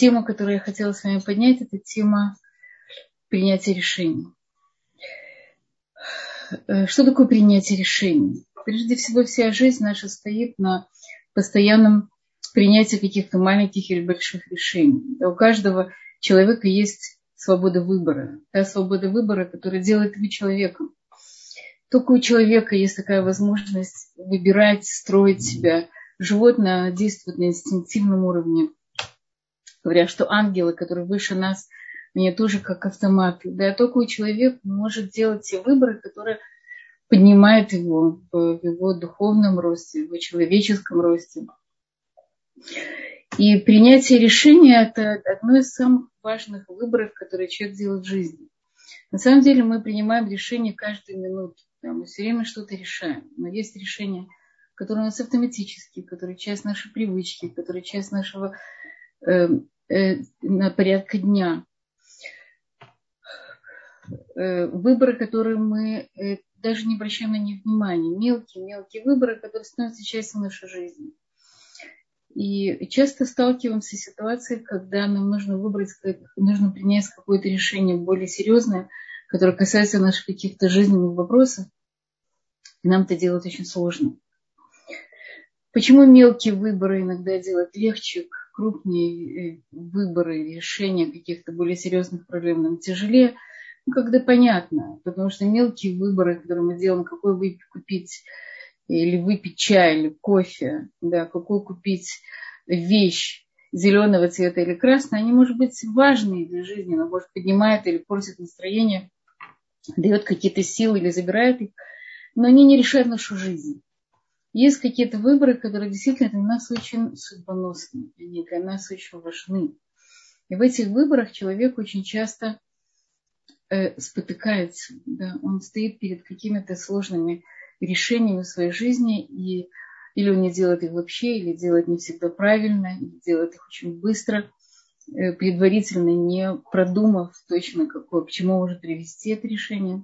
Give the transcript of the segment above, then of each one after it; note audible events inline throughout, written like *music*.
тема, которую я хотела с вами поднять, это тема принятия решений. Э, что такое принятие решений? Прежде всего, вся жизнь наша стоит на постоянном принятии каких-то маленьких или больших решений. У каждого человека есть свобода выбора. Та свобода выбора, которая делает его человеком. Только у человека есть такая возможность выбирать, строить себя. Животное действует на инстинктивном уровне. Говорят, что ангелы, которые выше нас, они тоже как автоматы. Да, только у человека может делать те выборы, которые поднимают его в его духовном росте, в его человеческом росте. И принятие решения – это одно из самых важных выборов, которые человек делает в жизни. На самом деле мы принимаем решения каждую минуту. Да, мы все время что-то решаем. Но есть решения, которые у нас автоматические, которые часть нашей привычки, которые часть нашего на порядка дня. Э, выборы, которые мы э, даже не обращаем на них внимания. Мелкие-мелкие выборы, которые становятся частью нашей жизни. И часто сталкиваемся с ситуацией, когда нам нужно выбрать, нужно принять какое-то решение более серьезное, которое касается наших каких-то жизненных вопросов. И нам это делать очень сложно. Почему мелкие выборы иногда делать легче, крупные э, выборы, решения каких-то более серьезных проблем нам тяжелее? Ну, когда понятно, потому что мелкие выборы, которые мы делаем, какой выпить, купить или выпить чай, или кофе, да, какую купить вещь зеленого цвета или красного, они, может быть, важные для жизни, но, может, поднимает или портит настроение, дает какие-то силы или забирает их, но они не решают нашу жизнь. Есть какие-то выборы, которые действительно для нас очень судьбоносны, они для нас очень важны. И в этих выборах человек очень часто э, спотыкается, да, он стоит перед какими-то сложными решениями в своей жизни, и или он не делает их вообще, или делает не всегда правильно, или делает их очень быстро, э, предварительно не продумав точно, какое, к чему может привести это решение.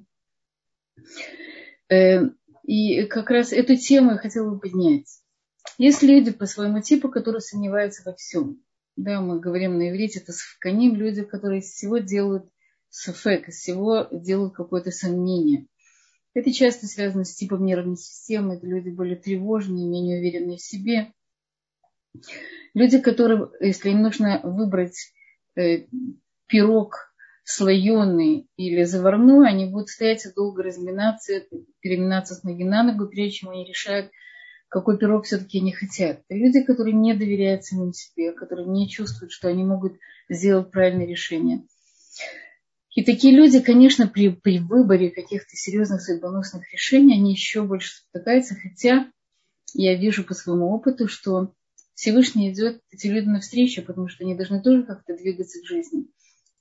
Э, и как раз эту тему я хотела бы поднять. Есть люди по своему типу, которые сомневаются во всем. Да, мы говорим на иврите, это сафканим, люди, которые из всего делают сафек, из всего делают какое-то сомнение. Это часто связано с типом нервной системы. Это люди более тревожные, менее уверенные в себе. Люди, которые, если им нужно выбрать э, пирог слоеный или заварной, они будут стоять и долго разминаться, переминаться с ноги на ногу, прежде чем они решают, какой пирог все-таки они хотят. Это люди, которые не доверяют самим себе, которые не чувствуют, что они могут сделать правильное решение. И такие люди, конечно, при, при выборе каких-то серьезных судьбоносных решений, они еще больше спотыкаются, хотя я вижу по своему опыту, что Всевышний идет эти люди навстречу, потому что они должны тоже как-то двигаться к жизни.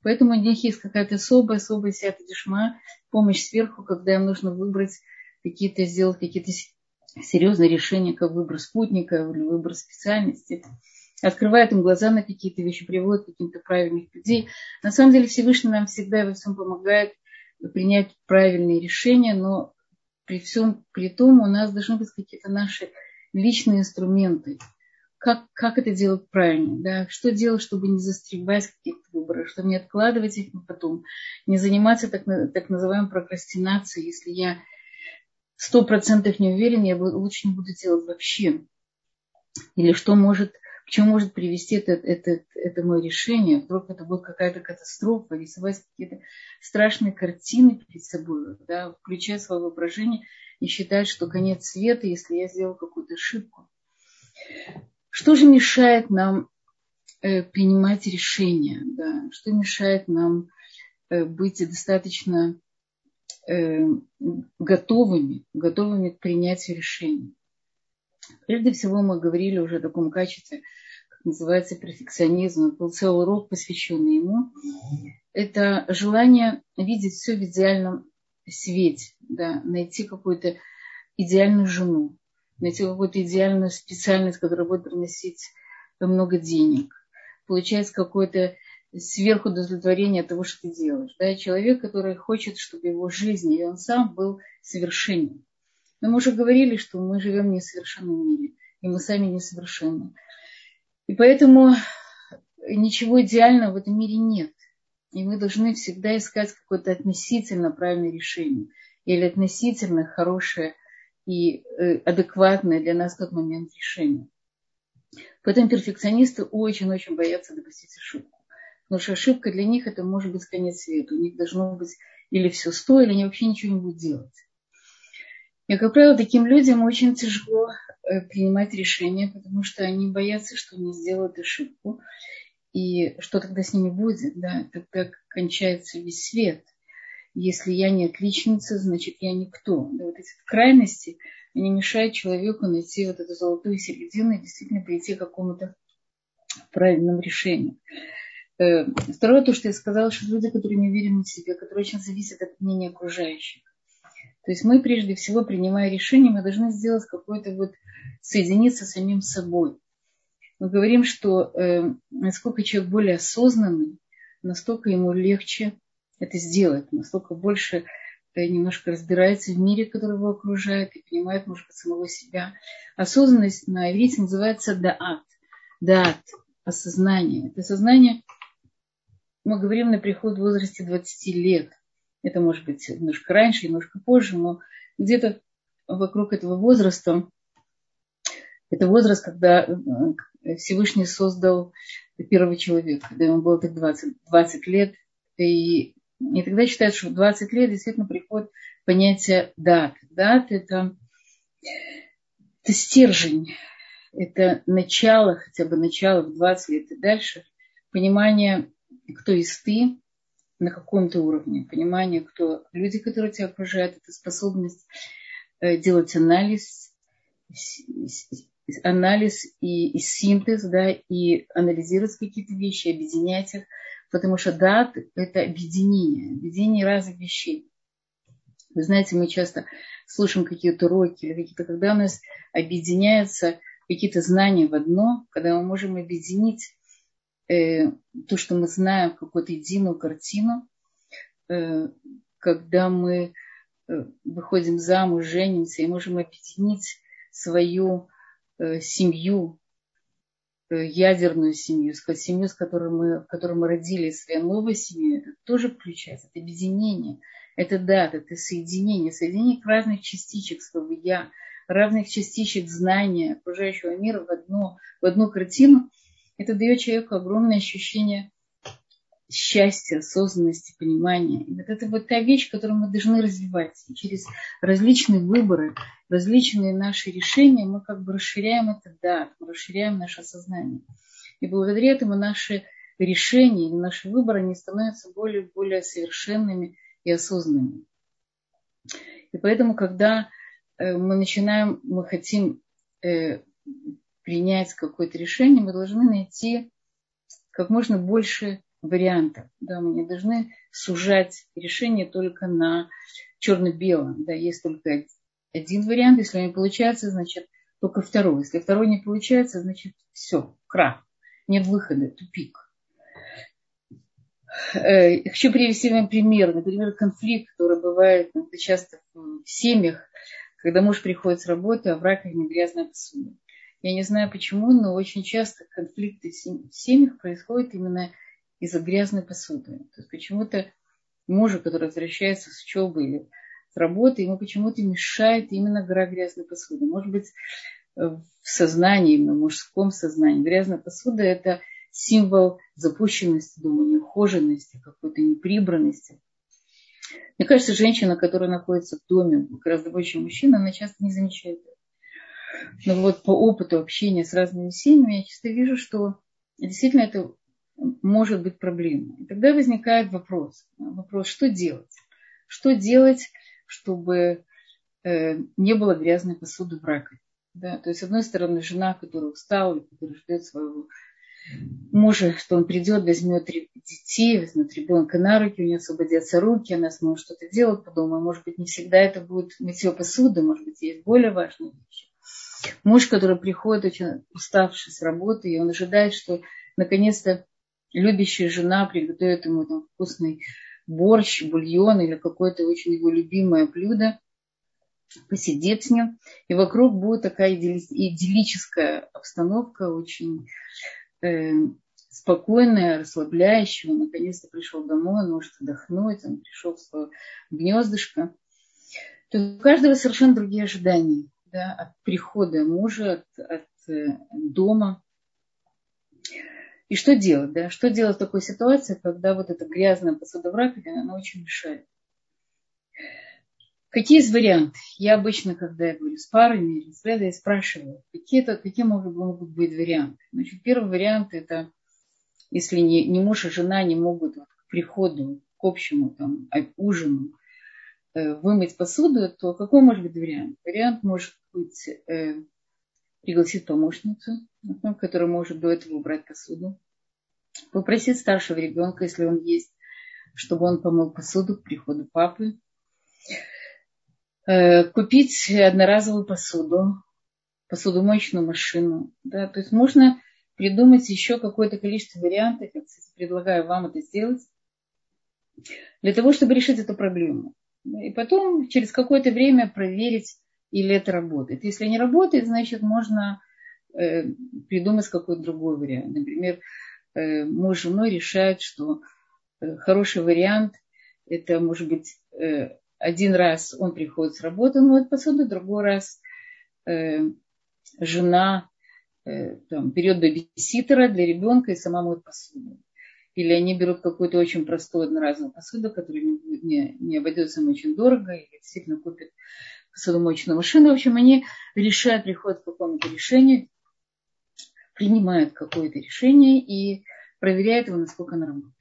Поэтому у них есть какая-то особая, особая сята дешма, помощь сверху, когда им нужно выбрать какие-то, сделать какие-то серьезные решения, как выбор спутника или выбор специальности открывает им глаза на какие-то вещи, приводит каких-то правильных людей. На самом деле Всевышний нам всегда во всем помогает принять правильные решения, но при всем при том у нас должны быть какие-то наши личные инструменты. Как, как это делать правильно? Да? Что делать, чтобы не застревать в каких-то выборах, чтобы не откладывать их на потом, не заниматься так, так называемой прокрастинацией. Если я сто процентов не уверен, я лучше не буду делать вообще. Или что может к чему может привести это, это, это мое решение. Вдруг это будет какая-то катастрофа, рисовать какие-то страшные картины перед собой, да, включая свое воображение и считать, что конец света, если я сделал какую-то ошибку. Что же мешает нам принимать решения? Да? Что мешает нам э, быть достаточно э, готовыми, готовыми к принятию решений? Прежде всего мы говорили уже о таком качестве, как называется перфекционизм. Был целый урок, посвященный ему. Это желание видеть все в идеальном свете, да, найти какую-то идеальную жену, найти какую-то идеальную специальность, которая будет приносить много денег, получать какое-то сверхудовлетворение от того, что ты делаешь. Да? Человек, который хочет, чтобы его жизнь и он сам был совершенен. Но мы уже говорили, что мы живем в несовершенном мире, и мы сами несовершенны. И поэтому ничего идеального в этом мире нет. И мы должны всегда искать какое-то относительно правильное решение или относительно хорошее и э, адекватное для нас тот момент решение. Поэтому перфекционисты очень-очень боятся допустить ошибку. Потому что ошибка для них это может быть конец света. У них должно быть или все сто, или они вообще ничего не будут делать. И, как правило, таким людям очень тяжело э, принимать решения, потому что они боятся, что они сделают ошибку. И что тогда с ними будет? Да, тогда кончается весь свет. Если я не отличница, значит я никто. Да, вот эти крайности, они мешают человеку найти вот эту золотую середину и действительно прийти к какому-то правильному решению. Э, второе, то, что я сказала, что люди, которые не уверены в себе, которые очень зависят от мнения окружающих. То есть мы прежде всего, принимая решение, мы должны сделать какое-то вот соединиться с самим собой. Мы говорим, что э, насколько человек более осознанный, настолько ему легче это сделать, настолько больше немножко разбирается в мире, который его окружает, и понимает, может быть, самого себя. Осознанность на иврите называется даат. Даат – осознание. Это сознание – мы говорим на приход в возрасте 20 лет. Это может быть немножко раньше, немножко позже, но где-то вокруг этого возраста, это возраст, когда э, Всевышний создал первого человека, когда ему было так 20, 20 лет. И, и тогда считают, что в 20 лет действительно приходит понятие дат. Дат – это, это стержень, это начало, хотя бы начало в 20 лет и дальше, понимание кто есть ты на каком-то уровне, понимание, кто люди, которые тебя окружают, это способность э, делать анализ, анализ и, и синтез, да, и анализировать какие-то вещи, объединять их, потому что дат – это объединение, объединение разных вещей. Вы знаете, мы часто слушаем какие-то уроки, или какие-то, когда у нас объединяются какие-то знания в одно, когда мы можем объединить э, то, что мы знаем, какую-то единую картину, э, когда мы э, выходим замуж, женимся и можем объединить свою э, семью, ядерную семью, семью, с которой мы, в которой мы родились, свою новую семью, это тоже включается, это объединение, это да, это соединение, соединение разных частичек своего я, разных частичек знания окружающего мира в, одно, в одну картину – это дает человеку огромное ощущение счастья, осознанности, понимания. И вот это вот та вещь, которую мы должны развивать. И через различные выборы, различные наши решения мы как бы расширяем это да, мы расширяем наше сознание. И благодаря этому наши решения наши выборы, они становятся более и более совершенными и осознанными. И поэтому, когда э, мы начинаем, мы хотим э, принять какое-то решение, мы должны найти как можно больше вариантов. Да, мы не должны сужать решение только на черно-белом. Да, есть только один вариант. Если он не получается, значит только второй. Если второй не получается, значит все, крах. Нет выхода, тупик. Э, хочу привести вам пример. Например, конфликт, который бывает ну, часто в семьях, когда муж приходит с работы, а в раковине грязная посуда. Я не знаю почему, но очень часто конфликты в семьях происходят именно из-за грязной посуды. То есть почему-то мужу, который возвращается с учебы или с работы, ему почему-то мешает именно гора грязной посуды. Может быть, в сознании, в мужском сознании. Грязная посуда – это символ запущенности дома, неухоженности, какой-то неприбранности. Мне кажется, женщина, которая находится в доме гораздо больше, чем мужчина, она часто не замечает это. Но вот по опыту общения с разными семьями я часто вижу, что действительно это может быть проблема. И тогда возникает вопрос. Вопрос, что делать? Что делать, чтобы э, не было грязной посуды в раковине? Да? То есть, с одной стороны, жена, которая устала, которая ждет своего мужа, что он придет, возьмет детей, возьмет ребенка на руки, у нее освободятся руки, она сможет что-то делать по дому. Может быть, не всегда это будет мытье посуды, может быть, есть более важные вещи. Муж, который приходит очень уставший с работы, и он ожидает, что наконец-то любящая жена приготовит ему там вкусный борщ, бульон или какое-то очень его любимое блюдо, посидеть с ним, и вокруг будет такая идиллическая обстановка, очень э, спокойное, расслабляющее. Он наконец-то пришел домой, он может отдохнуть, он пришел в свое гнездышко. То есть у каждого совершенно другие ожидания да, от прихода мужа, от, от э, дома. И что делать, да? Что делать в такой ситуации, когда вот эта грязная посуда в раковине, она очень мешает. Какие есть варианты? Я обычно, когда я говорю с парами или с я спрашиваю, какие, это, какие могут, могут быть варианты. Значит, первый вариант – это если не, не муж и жена не могут вот, к приходу, к общему там, ужину э, вымыть посуду, то какой может быть вариант? Вариант может быть э, пригласить помощницу, которая может до этого убрать посуду, попросить старшего ребенка, если он есть, чтобы он помыл посуду к приходу папы, э, купить одноразовую посуду, посудомоечную машину. Да? То есть можно придумать еще какое-то количество вариантов, я предлагаю вам это сделать, для того, чтобы решить эту проблему. И потом через какое-то время проверить, или это работает. Если не работает, значит, можно придумать какой-то другой вариант. Например, э, муж с женой решают, что э, хороший вариант – это, может быть, э, один раз он приходит с работы, моет посуду, другой раз э, жена Э, там, берет бэбиситера для ребенка и сама моет посуду. Или они берут какую-то очень простую одноразовую посуду, которая не, не, не обойдется им очень дорого, или действительно купят посудомоечную машину. В общем, они решают, приходят к какому-то решению, принимают какое-то решение и проверяют его, насколько оно работает.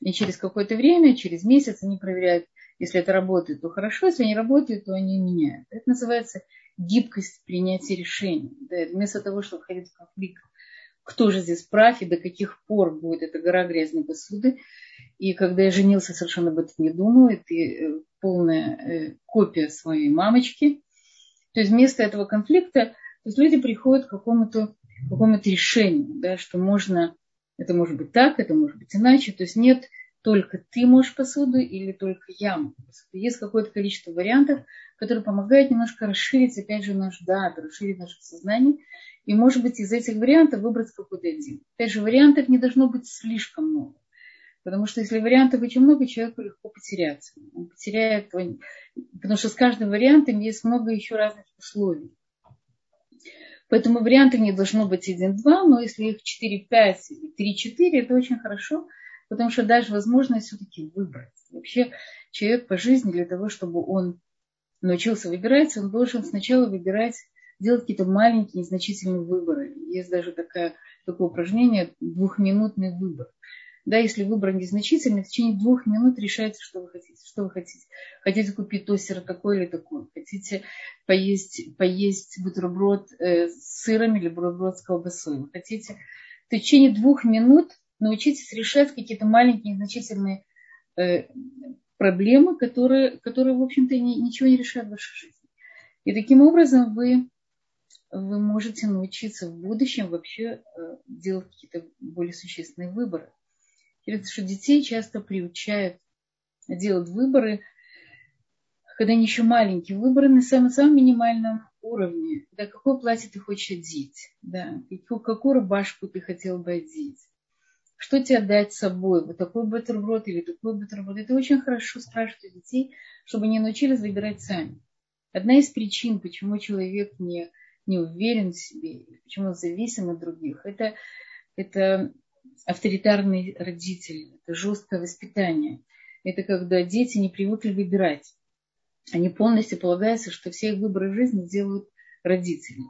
И через какое-то время, через месяц они проверяют, если это работает, то хорошо, если не работает, то они меняют. Это называется гибкость принятия решений. Да, вместо того, чтобы входить в конфликт, кто же здесь прав и до каких пор будет эта гора грязной посуды. И когда я женился, совершенно об этом не думал. Это э, полная э, копия своей мамочки. То есть вместо этого конфликта то есть люди приходят к какому-то какому решению, да, что можно, это может быть так, это может быть иначе. То есть нет только ты можешь посуду или только я могу посуду. Есть какое-то количество вариантов, которые помогают немножко расширить, опять же, наш дат, расширить наше сознание. И, может быть, из этих вариантов выбрать какой-то один. Опять же, вариантов не должно быть слишком много. Потому что если вариантов очень много, человеку легко потеряться. Он потеряет, потому что с каждым вариантом есть много еще разных условий. Поэтому вариантов не должно быть один-два, но если их 4-5 или 3-4, это очень хорошо – потому что даже возможность все-таки выбрать. Вообще человек по жизни для того, чтобы он научился выбирать, он должен сначала выбирать, делать какие-то маленькие, незначительные выборы. Есть даже такая, такое упражнение двухминутный выбор. Да, если выбор незначительный, в течение двух минут решайте, что вы хотите. Что вы хотите? Хотите купить тостер такой или такой? Хотите поесть, поесть бутерброд э, с сыром или бутерброд с колбасой? Вы хотите? В течение двух минут научитесь решать какие-то маленькие, незначительные э, проблемы, которые, которые, в общем-то, ни, ничего не решают в вашей жизни. И таким образом вы, вы можете научиться в будущем вообще э, делать какие-то более существенные выборы. Потому что детей часто приучают делать выборы, когда они еще маленькие, выборы на самом-самом минимальном уровне. Да, какое платье ты хочешь одеть, да, какую, какую рубашку ты хотел бы одеть, что тебе дать с собой, вот такой бутерброд или такой бутерброд. Это очень хорошо спрашивать у детей, чтобы они научились выбирать сами. Одна из причин, почему человек не, не уверен в себе, почему он зависим от других, это, это авторитарный родитель, это жесткое воспитание. Это когда дети не привыкли выбирать. Они полностью полагаются, что все их выборы жизни делают родители.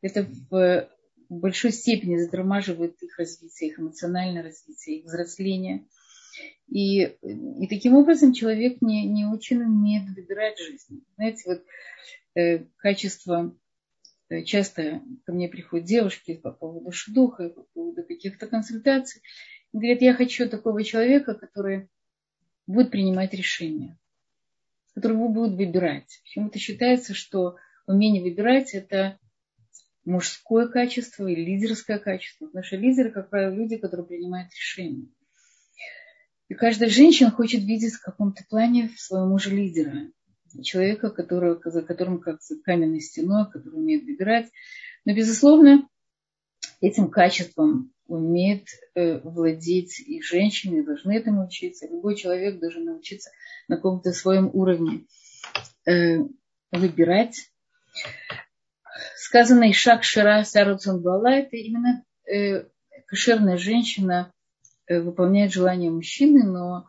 Это в большой степени затормаживает их развитие, их эмоциональное развитие, их взросление. И, и таким образом человек не, не очень умеет выбирать жизнь. Знаете, вот э, качество, часто ко мне приходят девушки по поводу шдуха, по поводу каких-то консультаций, и говорят, я хочу такого человека, который будет принимать решения, который будет выбирать. Почему-то считается, что умение выбирать – это мужское качество и лидерское качество. Потому что лидеры, как правило, люди, которые принимают решения. И каждая женщина хочет видеть в каком-то плане своего мужа лидера. Человека, которого, за которым как за каменной стеной, который умеет выбирать. Но, безусловно, этим качеством умеет э, владеть и женщины, должны этому учиться. Любой человек должен научиться на каком-то своем уровне э, выбирать. Сказанный шаг Шира Саруцун Бала – это именно э, кошерная женщина выполняет желания мужчины, но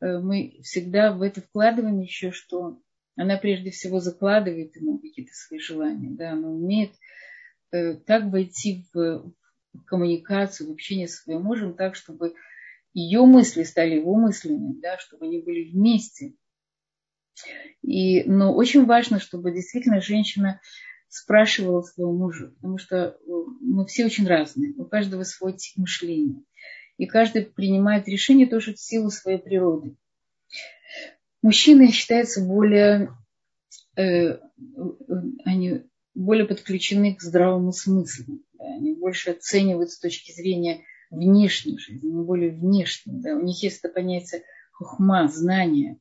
мы всегда в это вкладываем еще, что она прежде всего закладывает ему какие-то свои желания. Да, она умеет э, так войти в, коммуникацию, в общение со своим мужем так, чтобы ее мысли стали его мыслями, да, чтобы они были вместе. И, но очень важно, чтобы действительно женщина спрашивала своего мужа, потому что э, мы все очень разные, у каждого свой тип мышления. И каждый принимает решение тоже в силу своей природы. Мужчины считаются более, э, они более подключены к здравому смыслу. Да, они больше оценивают с точки зрения внешней жизни, они более внешние. Да. У них есть это понятие хухма, знания.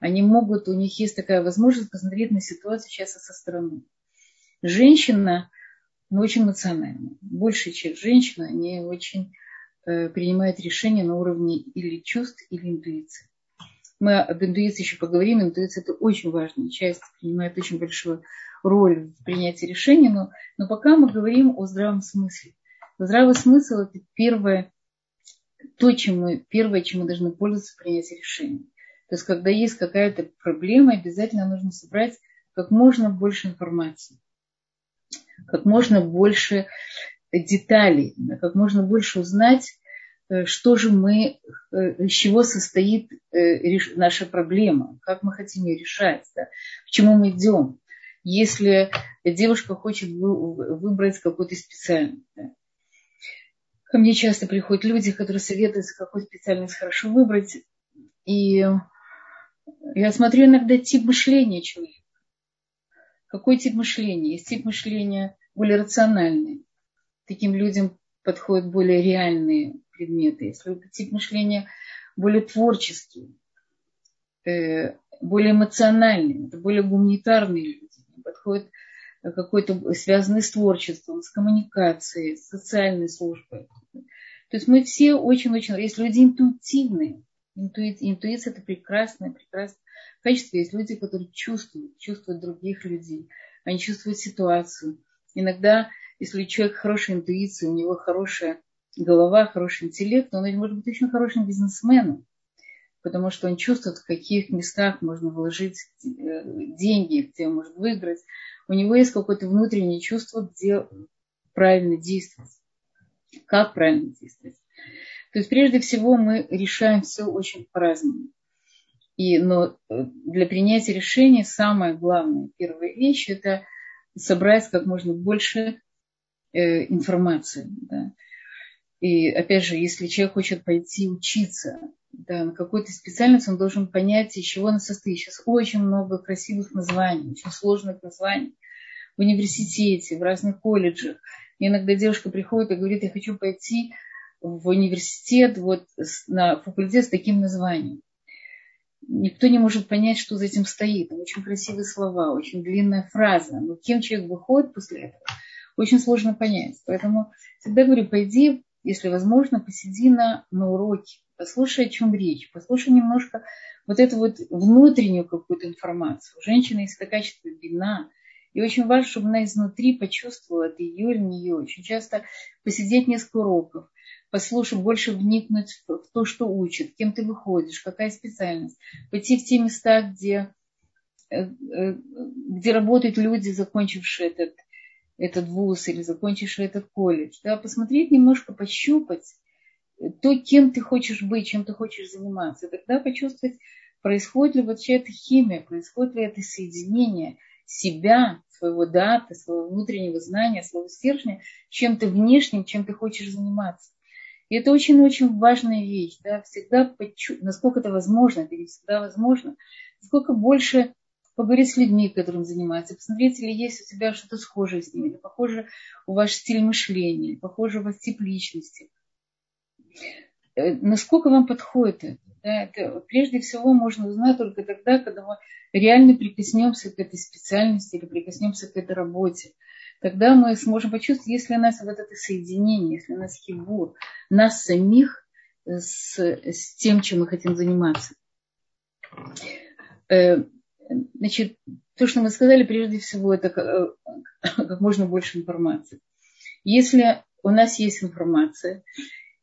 Они могут, у них есть такая возможность посмотреть на ситуацию сейчас со стороны. Женщина ну, очень эмоциональна. Большая часть женщин, они очень э, принимают решения на уровне или чувств, или интуиции. Мы об интуиции еще поговорим. Интуиция – это очень важная часть, принимает очень большую роль в принятии решений. Но, но пока мы говорим о здравом смысле. Здравый смысл – это первое, то, чем мы, первое, чем мы должны пользоваться в принятии решений. То есть, когда есть какая-то проблема, обязательно нужно собрать как можно больше информации, как можно больше деталей, как можно больше узнать, что же мы, э, из чего состоит э, наша проблема, как мы хотим ее решать, да, к чему мы идем. Если девушка хочет выбрать какой-то специальность, Ко мне часто приходят люди, которые советуются, какую специальность хорошо выбрать. И я смотрю иногда тип мышления человека. Какой тип мышления? Есть тип мышления более рациональный. Таким людям подходят более реальные предметы. Если тип мышления более творческий, э, более эмоциональный, это более гуманитарные люди, подходят какой-то связанный с творчеством, с коммуникацией, с социальной службой. То есть мы все очень-очень... Есть люди интуитивные. Интуиция, интуиция это прекрасное, прекрасное качество. Есть люди, которые чувствуют, чувствуют других людей. Они чувствуют ситуацию. Иногда, если человек хорошая интуиция, у него хорошая голова, хороший интеллект, он может быть очень хорошим бизнесменом, потому что он чувствует, в каких местах можно вложить э, деньги, где он может выиграть. У него есть какое-то внутреннее чувство, где правильно действовать как правильно действовать. То есть прежде всего мы решаем все очень по-разному. И, но э, для принятия решения самая главная первая вещь – это собрать как можно больше э, информации. Да. И опять же, если человек хочет пойти учиться да, на какую-то специальность, он должен понять, из чего она состоит. Сейчас очень много красивых названий, очень сложных названий в университете, в разных колледжах. И иногда девушка приходит и говорит, я хочу пойти в университет, вот на факультет с таким названием. Никто не может понять, что за этим стоит. Там очень красивые слова, очень длинная фраза. Но кем человек выходит после этого, очень сложно понять. Поэтому всегда говорю, пойди, если возможно, посиди на, на уроке, послушай, о чем речь, послушай немножко вот эту вот внутреннюю какую-то информацию. У женщины есть это качество вина, и очень важно, чтобы она изнутри почувствовала, это ее или не ее. Очень часто посидеть несколько уроков, послушать, больше вникнуть в то, что учат, кем ты выходишь, какая специальность. Пойти в те места, где, э, э, где работают люди, закончившие этот, этот вуз или закончившие этот колледж. Да, посмотреть немножко, пощупать то, кем ты хочешь быть, чем ты хочешь заниматься. Тогда почувствовать, происходит ли вообще эта химия, происходит ли это соединение себя своего дата, своего внутреннего знания, своего стержня, чем-то внешним, чем ты хочешь заниматься. И это очень-очень важная вещь, да, всегда, почу... насколько это возможно, это не всегда возможно, насколько больше поговорить с людьми, которым занимаются, посмотреть, или есть у тебя что-то схожее с ними, или похоже у вас стиль мышления, похоже у вас тип личности. Э, насколько вам подходит это? Да, это прежде всего можно узнать только тогда, когда мы реально прикоснемся к этой специальности или прикоснемся к этой работе. тогда мы сможем почувствовать, если у нас вот это соединение, если у нас хибур, нас самих с, с тем, чем мы хотим заниматься. Значит, то, что мы сказали, прежде всего, это как, э, как можно больше информации. Если у нас есть информация,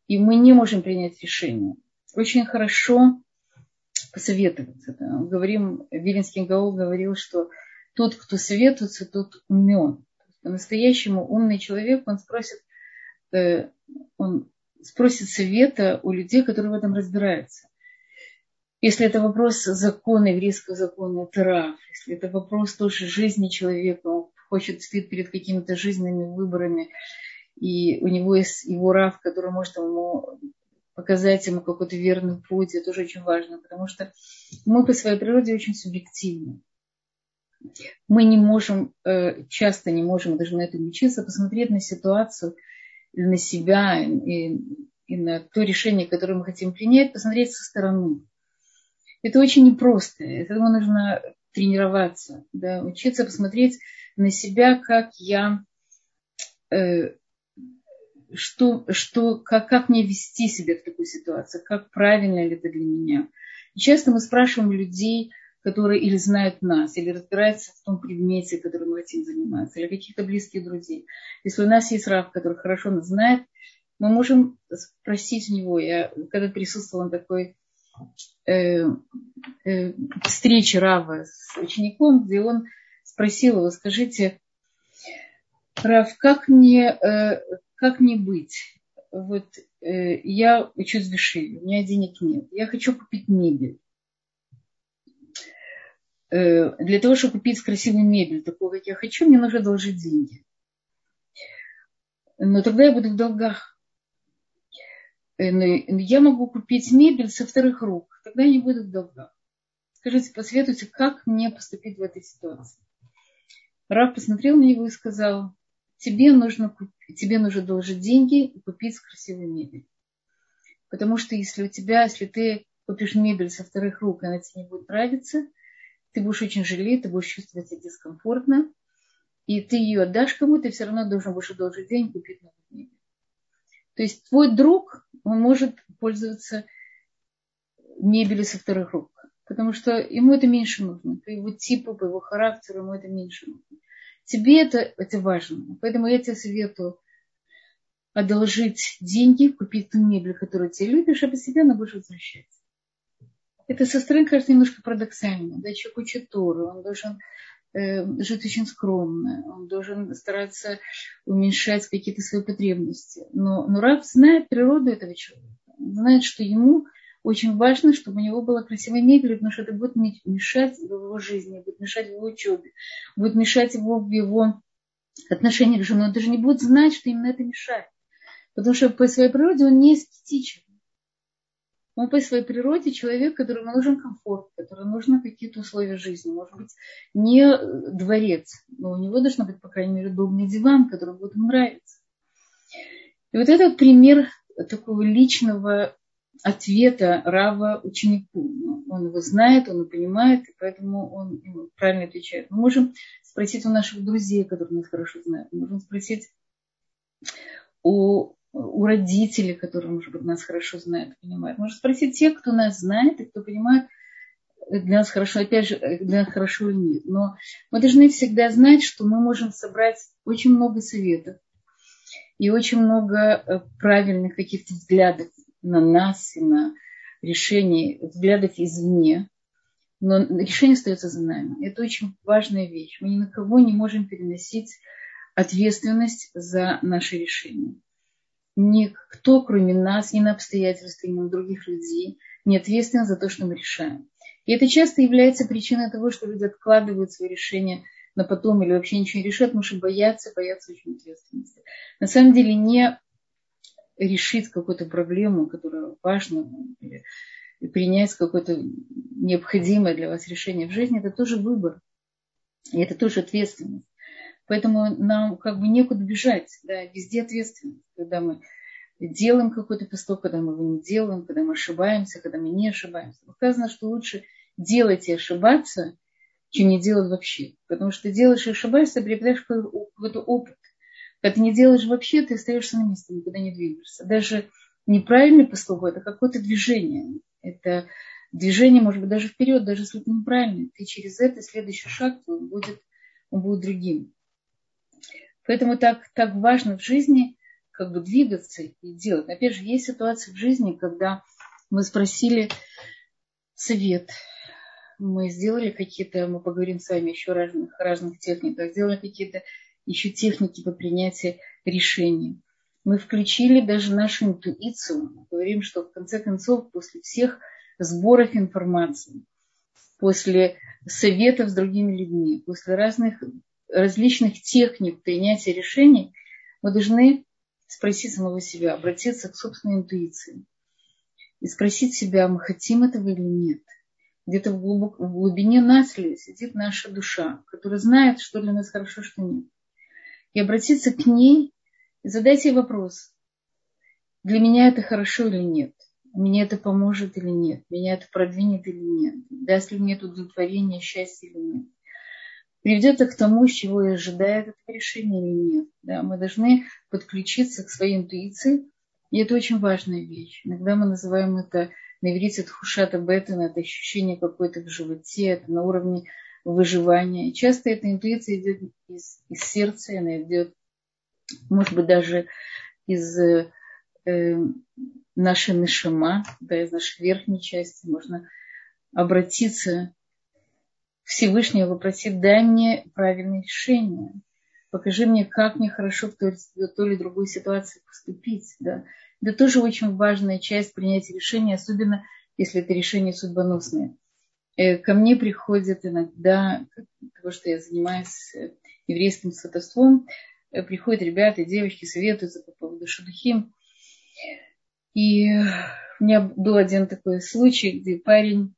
и мы не можем принять решение, очень хорошо посоветоваться. Да. Говорим, Виленский Гаул говорил, что тот, кто советуется, тот умен. По-настоящему умный человек, он спросит, э, он спросит совета у людей, которые в этом разбираются. Если это вопрос закона, еврейского закона, это рав. Если это вопрос тоже жизни человека, он хочет стоит перед какими-то жизненными выборами, и у него есть его рав, который может ему показать ему какой-то верный путь, это тоже очень важно, потому что мы по своей природе очень субъективны. Мы не можем, э, часто не можем даже на этом учиться, посмотреть на ситуацию, на себя и, и на то решение, которое мы хотим принять, посмотреть со стороны. Это очень непросто. Этому нужно тренироваться, да, учиться посмотреть на себя, как я, э, что, что, как, как мне вести себя в такой ситуации, как правильно ли это для меня. И часто мы спрашиваем людей, которые или знают нас, или разбираются в том предмете, которым мы хотим заниматься, или каких-то близких друзей. Если у нас есть раб, который хорошо нас знает, мы можем спросить у него. Я когда присутствовала на такой э, э, встрече Рава с учеником, где он спросил его, скажите, Рав, как мне, э, как мне быть? Вот э, я учусь в Вишиве, у меня денег нет, я хочу купить мебель. Для того, чтобы купить красивую мебель, такую, как я хочу, мне нужно должить деньги. Но тогда я буду в долгах. Я могу купить мебель со вторых рук, тогда не буду в долгах. Скажите, посоветуйте, как мне поступить в этой ситуации. Раф посмотрел на него и сказал, тебе нужно, купить, тебе нужно должить деньги и купить красивую мебель. Потому что если у тебя, если ты купишь мебель со вторых рук, она тебе не будет нравиться – ты будешь очень жалеть, ты будешь чувствовать себя дискомфортно, и ты ее отдашь кому-то, и все равно должен будешь одолжить день купить новую мебель. То есть твой друг, он может пользоваться мебелью со вторых рук, потому что ему это меньше нужно, по его типу, по его характеру ему это меньше нужно. Тебе это, это важно. Поэтому я тебе советую одолжить деньги, купить ту мебель, которую ты любишь, а постепенно будешь возвращать это со стороны кажется немножко парадоксально. Да, человек учит Тору, он должен жить очень скромно, он должен стараться уменьшать какие-то свои потребности. Но, но раб знает природу этого человека, знает, что ему очень важно, чтобы у него была красивая мебель, потому что это будет мешать в его жизни, будет мешать в его учебе, будет мешать его в его отношениях с женой. Он даже не будет знать, что именно это мешает. Потому что по своей природе он не эстетичен. Он по своей природе человек, которому нужен комфорт, которому нужны какие-то условия жизни. Может быть, не дворец, но у него должен быть, по крайней мере, удобный диван, который будет ему нравиться. И вот этот пример такого личного ответа Рава ученику. Он его знает, он его понимает, и поэтому он правильно отвечает. Мы можем спросить у наших друзей, которые нас хорошо знают. Мы можем спросить у у родителей, которые, может быть, нас хорошо знают, понимают. Можно спросить тех, кто нас знает и кто понимает для нас хорошо, опять же, для нас хорошо или нет. Но мы должны всегда знать, что мы можем собрать очень много советов и очень много э, правильных каких-то взглядов на нас и на решение, взглядов извне. Но решение остается за нами. Это очень важная вещь. Мы ни на кого не можем переносить ответственность за наши решения никто, кроме нас, ни на обстоятельства, ни на других людей, не ответственен за то, что мы решаем. И это часто является причиной того, что люди откладывают свои решения на потом или вообще ничего не решат, потому что боятся, боятся очень ответственности. На самом деле не решить какую-то проблему, которая важна, или принять какое-то необходимое для вас решение в жизни, это тоже выбор. И это тоже ответственность. Поэтому нам как бы некуда бежать. Да, везде ответственность. Когда мы делаем какой-то поступок, когда мы его не делаем, когда мы ошибаемся, когда мы не ошибаемся. Указано, что лучше делать и ошибаться, чем не делать вообще. Потому что ты делаешь и ошибаешься, приобретаешь какой-то опыт. Когда ты не делаешь вообще, ты остаешься на месте, никуда не двигаешься. Даже неправильный поступок – это какое-то движение. Это движение, может быть, даже вперед, даже если это неправильно. Ты через это, следующий шаг будет, он будет другим. Поэтому так, так важно в жизни как бы двигаться и делать. Опять же, есть ситуации в жизни, когда мы спросили совет, мы сделали какие-то, мы поговорим с вами еще о разных, разных техниках, сделали какие-то еще техники по принятию решений. Мы включили даже нашу интуицию. Мы говорим, что в конце концов, после всех сборов информации, после советов с другими людьми, после разных различных техник принятия решений, мы должны спросить самого себя, обратиться к собственной интуиции и спросить себя, мы хотим этого или нет. Где-то в, глубок, в глубине нас ли сидит наша душа, которая знает, что для нас хорошо, что нет. И обратиться к ней и задать ей вопрос. Для меня это хорошо или нет? Мне это поможет или нет? Меня это продвинет или нет? Даст ли мне это удовлетворение, счастье или нет? Приведет это к тому, чего и ожидает это решение или нет. Да, мы должны подключиться к своей интуиции, и это очень важная вещь. Иногда мы называем это на иврите тхушата бетена, это ощущение какое-то в животе, это на уровне выживания. И часто эта интуиция идет из, из сердца, она идет, может быть, даже из э, нашей нашима, да, из нашей верхней части. Можно обратиться Всевышнего попросить, дай мне правильное решение. Покажи мне, как мне хорошо в той, в той или другой ситуации поступить. Да. Это тоже очень важная часть принятия решения, особенно если это решение судьбоносное. Э, ко мне приходят иногда, того, что я занимаюсь э, еврейским сватовством, э, приходят ребята, девочки, советуются по поводу шадухим. И у меня был один такой случай, где парень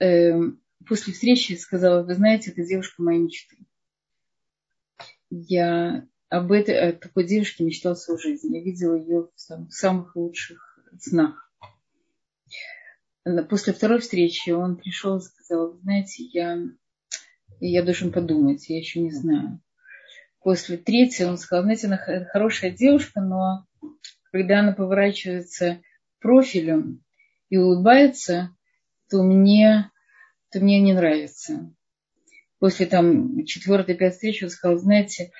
э, после встречи сказала, вы знаете, это девушка моей мечты. Я об этой о такой девушке мечтала всю жизнь. Я видела ее в, в самых лучших снах. После второй встречи он пришел и сказал, вы знаете, я, я должен подумать, я еще не знаю. После третьей он сказал, знаете, она хорошая девушка, но когда она поворачивается профилем и улыбается, то мне, то мне не нравится. После там четвертой, пятой встречи он сказал, знаете,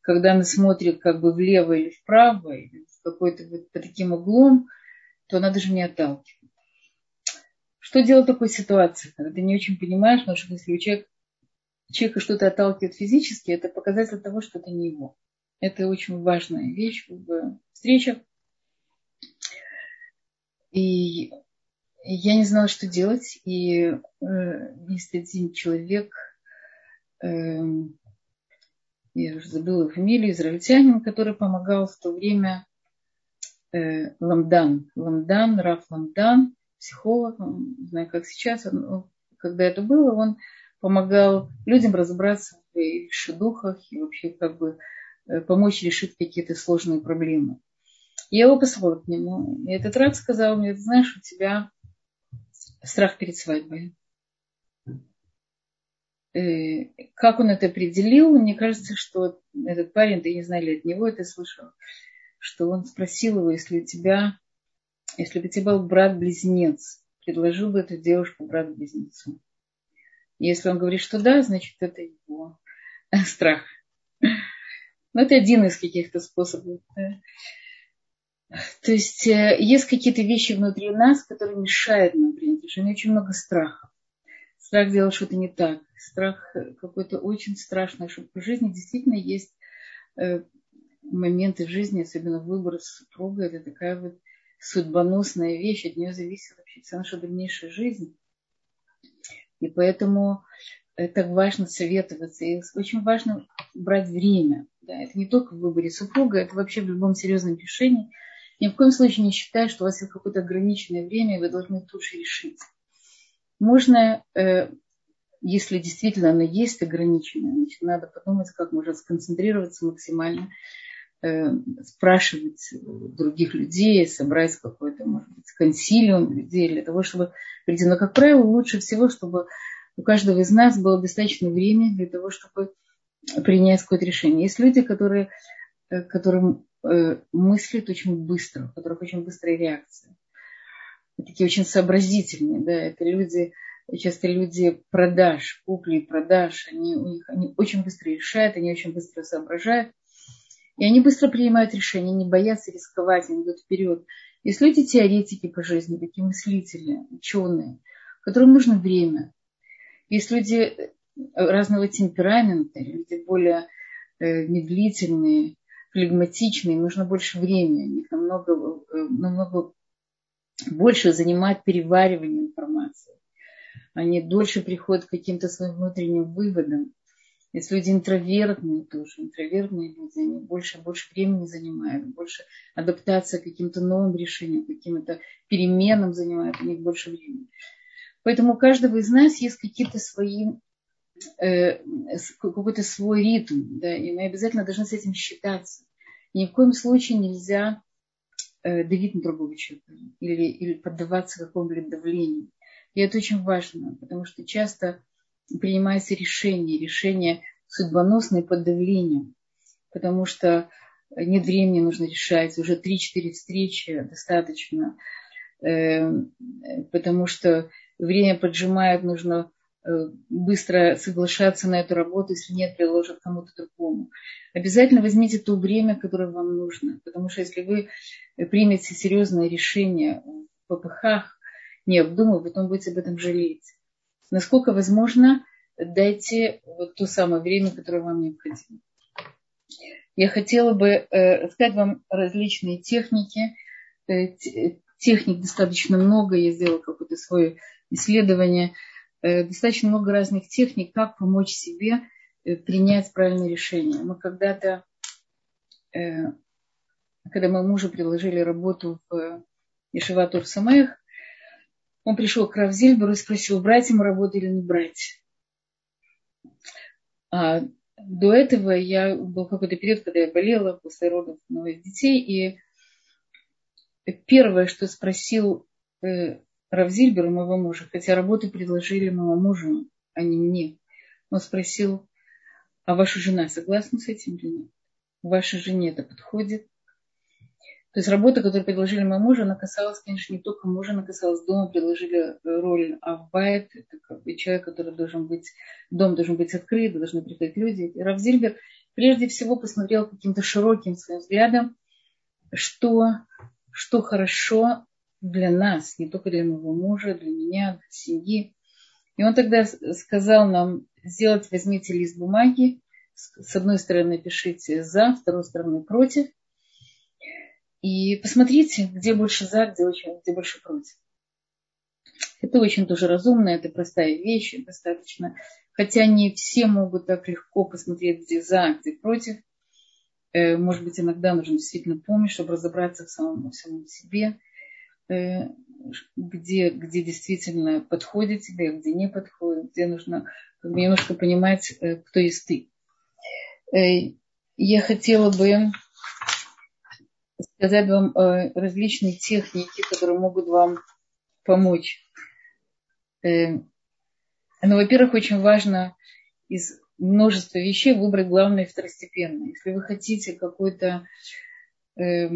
когда она смотрит как бы влево или вправо, или в какой-то вот по таким углом, то она даже не отталкивает. Что делать в такой ситуации, когда ты не очень понимаешь, потому что если у человека, человека что-то отталкивает физически, это показатель того, что это не его. Это очень важная вещь в встречах. И я не знала, что делать. И э, есть один человек, э, я уже забыла фамилию, израильтянин, который помогал в то время э, Ламдан. Ламдан, Раф Ламдан, психолог, не знаю, как сейчас, он, когда это было, он помогал людям разобраться в их духах и вообще как бы э, помочь решить какие-то сложные проблемы. Я его послала к нему. И этот Раб сказал мне, ты знаешь, у тебя страх перед свадьбой. Э, как он это определил, мне кажется, что этот парень, ты не знаю, ли от него это слышал, что он спросил его, если у тебя, если бы у тебя был брат-близнец, предложил бы эту девушку брат-близнецу. Если он говорит, что да, значит, это его *laughs* страх. Но это один из каких-то способов. То есть э, есть какие-то вещи внутри нас, которые мешают нам принять решение. Очень много страха. Страх делать что-то не так. Страх какой-то очень страшный, в жизни действительно есть э, моменты жизни, особенно выбор супруга, это такая вот судьбоносная вещь, от нее зависит вообще вся наша дальнейшая жизнь. И поэтому так важно советоваться. И очень важно брать время. Да, это не только в выборе супруга, это вообще в любом серьезном решении – ни в коем случае не считаю, что у вас есть какое-то ограниченное время, и вы должны тут же решить. Можно, э, если действительно оно есть ограниченное, значит, надо подумать, как можно сконцентрироваться максимально, э, спрашивать других людей, собрать какой-то, может быть, консилиум людей для того, чтобы прийти. Но, как правило, лучше всего, чтобы у каждого из нас было достаточно времени для того, чтобы принять какое-то решение. Есть люди, которые, э, которым э, мыслят очень быстро, у которых очень быстрая реакция. Такие очень сообразительные, да, это люди, часто люди продаж, купли продаж, они, у них, они очень быстро решают, они очень быстро соображают, и они быстро принимают решения, не боятся рисковать, они идут вперед. Есть люди теоретики по жизни, такие мыслители, ученые, которым нужно время. Есть люди разного темперамента, люди более э, медлительные, флегматичные, нужно больше времени, их намного, э, намного больше занимает переваривание информации. Они дольше приходят к каким-то своим внутренним выводам. Есть люди интровертные тоже, интровертные люди, они больше, больше времени занимают, больше адаптация к каким-то новым решениям, каким-то переменам занимает у них больше времени. Поэтому у каждого из нас есть какие-то свои какой-то свой ритм, да, и мы обязательно должны с этим считаться. ни в коем случае нельзя э, давить на другого человека или, или поддаваться какому-либо давлению. И это очень важно, потому что часто принимается решение, решение судьбоносное под давлением, потому что нет времени, нужно решать, уже 3-4 встречи достаточно, э, потому что время поджимает, нужно э, быстро соглашаться на эту работу, если нет, приложат кому-то другому. Обязательно возьмите то время, которое вам нужно, потому что если вы примете серьезное решение в ППХ, не обдумав, потом будете об этом жалеть. Насколько возможно, дайте вот то самое время, которое вам необходимо. Я хотела бы э, рассказать вам различные техники. Э, техник достаточно много, я сделала какое-то свое исследование. Э, достаточно много разных техник, как помочь себе принять правильное решение. Мы когда-то, когда мы мужу предложили работу в Ешеватур Самех, он пришел к Равзильберу и спросил, брать ему работу или не брать. А до этого я был какой-то период, когда я болела после родов новых детей, и первое, что спросил э, Равзильбер, моего мужа, хотя работу предложили моему мужу, а не мне, он спросил, а ваша жена согласна с этим или нет? Вашей жене это подходит? То есть работа, которую предложили моему мужу, она касалась, конечно, не только мужа, она касалась дома, предложили роль Авбайт, это как бы человек, который должен быть, дом должен быть открыт, должны приходить люди. И Раф Зильбер прежде всего посмотрел каким-то широким своим взглядом, что, что хорошо для нас, не только для моего мужа, для меня, для семьи. И он тогда сказал нам сделать, возьмите лист бумаги, с одной стороны пишите за, с второй стороны против, и посмотрите, где больше за, где, очень, где больше против. Это очень тоже разумно, это простая вещь, достаточно. Хотя не все могут так легко посмотреть, где за, где против. Э, может быть, иногда нужно действительно помнить, чтобы разобраться в самом, в самом себе, где, где действительно подходит тебе, где не подходит, где нужно как бы немножко понимать, э, кто есть ты. Я хотела бы сказать вам э, различные техники, которые могут вам помочь. Э, ну, во-первых, очень важно из множества вещей выбрать главное второстепенное. Если вы хотите какой-то, э,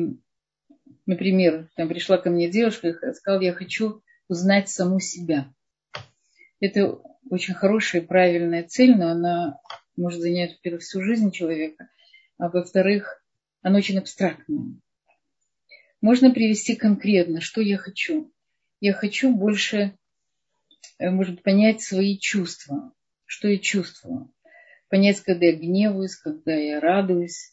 например, там пришла ко мне девушка и сказала, я хочу узнать саму себя. Это очень хорошая и правильная цель, но она может занять, во-первых, всю жизнь человека, а во-вторых, она очень абстрактная. Можно привести конкретно, что я хочу. Я хочу больше, э, может быть, понять свои чувства, что я чувствую. Понять, когда я гневаюсь, когда я радуюсь.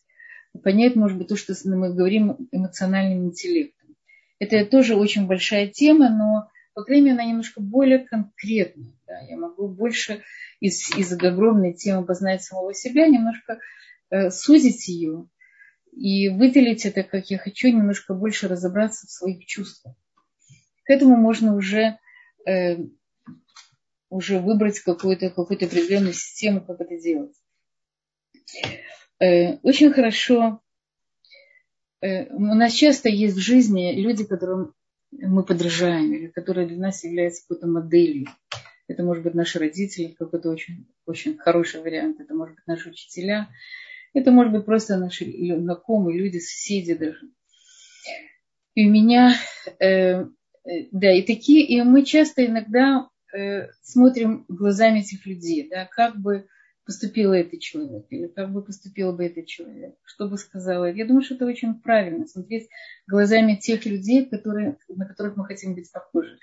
Понять, может быть, то, что мы говорим эмоциональным интеллектом. Это тоже очень большая тема, но, по крайней мере, она немножко более конкретна. Да. Я могу больше из, из огромной темы познать самого себя, немножко э, сузить ее и выделить это, как я хочу, немножко больше разобраться в своих чувствах. К этому можно уже, э, уже выбрать какую-то какую определенную систему, как это делать. Э, очень хорошо. Э, у нас часто есть в жизни люди, которым мы подражаем, или которые для нас являются какой-то моделью. Это может быть наши родители, какой-то очень, очень хороший вариант. Это может быть наши учителя. Это может быть просто наши знакомые, люди, соседи даже. И у меня, э, э, да, и такие, и мы часто иногда э, смотрим глазами этих людей, да, как бы поступил этот человек, или как бы поступил бы этот человек, что бы сказала. Я думаю, что это очень правильно, смотреть глазами тех людей, которые, на которых мы хотим быть похожи.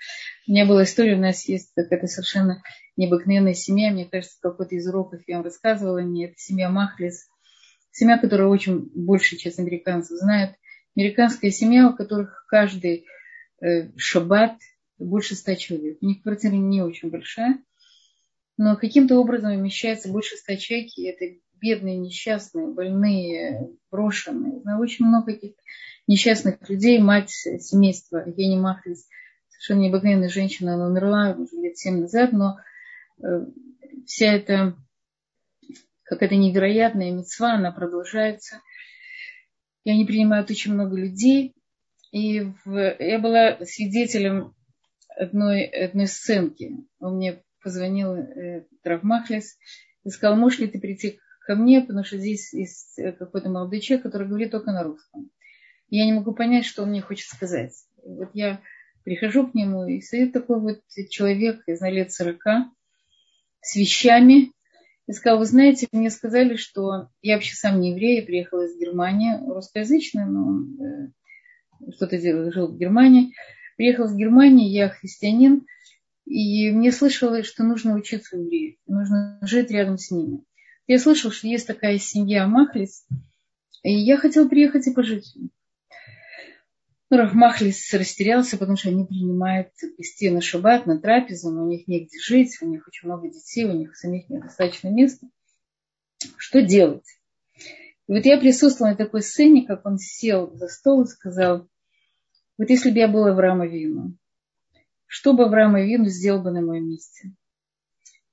У меня была история, у нас есть какая-то совершенно необыкновенная семья, мне кажется, какой-то из уроков я вам рассказывала, мне это семья Махлис, семья, которая очень больше, чем американцев знает. Американская семья, у которых каждый э, шаббат больше ста человек. У них квартира не очень большая, но каким-то образом вмещается человек, и это бедные, несчастные, больные, брошенные. Знаю очень много таких несчастных людей, мать семейства Евгения Махлис, совершенно необыкновенная женщина, она умерла уже лет семь назад, но э, вся эта какая-то невероятная мецва, она продолжается. И они принимают очень много людей. И в... я была свидетелем одной, одной сценки. Он мне позвонил э, и сказал, можешь ли ты прийти ко мне, потому что здесь есть э, какой-то молодой человек, который говорит только на русском. Я не могу понять, что он мне хочет сказать. Вот я прихожу к нему, и стоит такой вот человек, я знаю, лет сорока, с вещами, и сказал, вы знаете, мне сказали, что я вообще сам не еврей, я приехала из Германии, русскоязычная, но э, что-то делал, жил в Германии. Приехал из Германии, я христианин, и мне слышалось, что нужно учиться у евреев, нужно жить рядом с ними. Я слышал, что есть такая семья Махлис, и я хотел приехать и пожить. Ну, Махлис растерялся, потому что они принимают гостей на шаббат, на трапезу, но у них негде жить, у них очень много детей, у них самих недостаточно места. Что делать? И вот я присутствовала на такой сцене, как он сел за стол и сказал, вот если бы я была Авраама Вину, что бы Авраам Вину сделал бы на моем месте?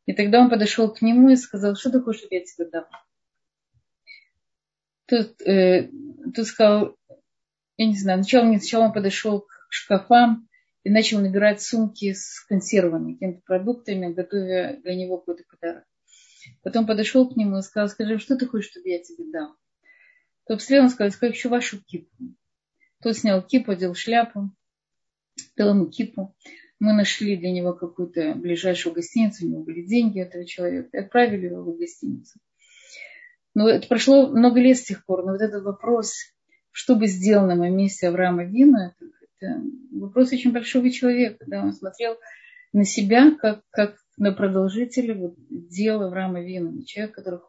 И тогда он подошел к нему и сказал, что ты хочешь, чтобы я тебе дал? Тут, э, тут сказал, я не знаю, сначала, сначала он подошел к шкафам и начал набирать сумки с консервами, какими-то продуктами, готовя для него какой-то подарок. Потом подошел к нему и сказал, скажи, что ты хочешь, чтобы я тебе дал? Тот встретил, он сказал, скажи, еще вашу кипу. Тот снял кипу, одел шляпу, дал ему кипу. Мы нашли для него какую-то ближайшую гостиницу, у него были деньги этого человека, и отправили его в гостиницу. Но это прошло много лет с тех пор, но вот этот вопрос, что бы сделал на моем месте Авраама Вина, это, это вопрос очень большого человека. Да? Он смотрел на себя как, как на продолжителя вот, дела Авраама Вина, на человека, который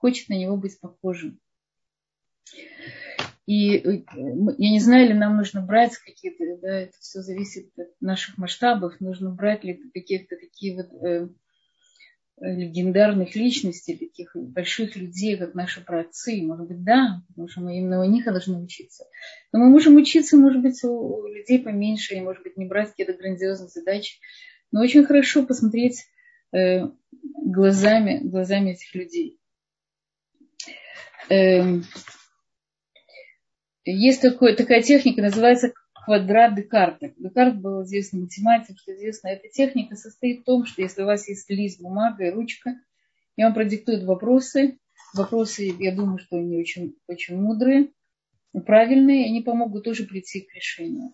хочет на него быть похожим. И э, я не знаю, ли нам нужно брать какие-то, да, это все зависит от наших масштабов, нужно брать ли каких-то такие вот э, легендарных личностей, таких больших людей, как наши праотцы. Может быть, да, потому что мы именно у них должны учиться. Но мы можем учиться, может быть, у людей поменьше, и, может быть, не брать какие-то грандиозные задачи. Но очень хорошо посмотреть э, глазами, глазами этих людей. Э, есть такой, такая техника, называется квадрат Декарта. Декарт был известный математик, что известно. Эта техника состоит в том, что если у вас есть лист, бумага и ручка, и вам продиктуют вопросы, вопросы, я думаю, что они очень, очень мудрые, правильные, и они помогут тоже прийти к решению.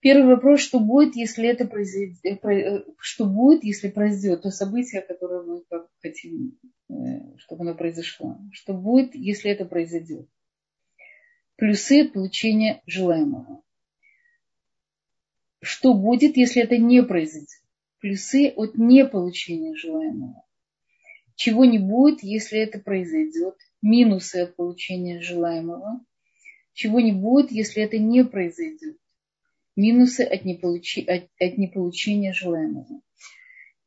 Первый вопрос, что будет, если это произойдет, э, э, что будет, если произойдет то событие, которое мы хотим, э, чтобы оно произошло. Что будет, если это произойдет плюсы получения желаемого. Что будет, если это не произойдет? Плюсы от неполучения желаемого. Чего не будет, если это произойдет? Минусы от получения желаемого. Чего не будет, если это не произойдет? Минусы от, неполучи... от, от неполучения желаемого.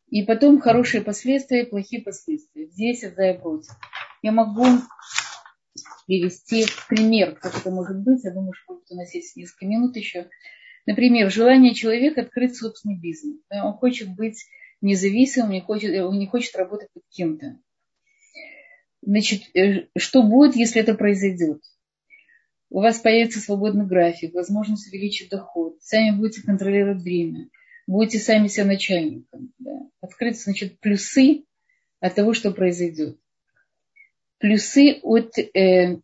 И потом хорошие последствия и плохие последствия. Здесь и против. Я могу привести пример, как это может быть. Я думаю, что у нас есть несколько минут еще. Например, желание человека открыть собственный бизнес. Он хочет быть независимым, не хочет, он не хочет работать под кем-то. Значит, э, что будет, если это произойдет? У вас появится свободный график, возможность увеличить доход, сами будете контролировать время. будете сами себя начальником. Да. Открыть, значит, плюсы от того, что произойдет. Плюсы от, э,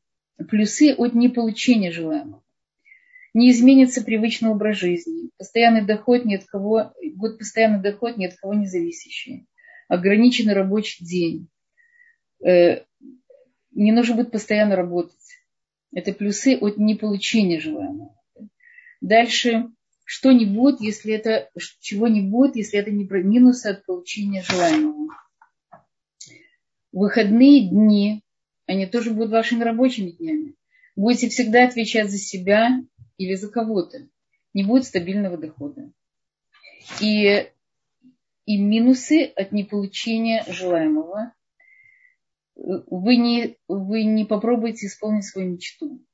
плюсы от неполучения желаемого. Не изменится привычный образ жизни. Постоянный доход ни от кого, будет постоянный доход ни от кого не зависящий. Ограниченный рабочий день. Э, не нужно будет постоянно работать. Это плюсы от неполучения желаемого. Дальше, что не будет, если это, чего не будет, если это не минусы от получения желаемого. Выходные дни, они тоже будут вашими рабочими днями. Будете всегда отвечать за себя или за кого-то. Не будет стабильного дохода. И, и минусы от неполучения желаемого вы не, вы не попробуете исполнить свою мечту.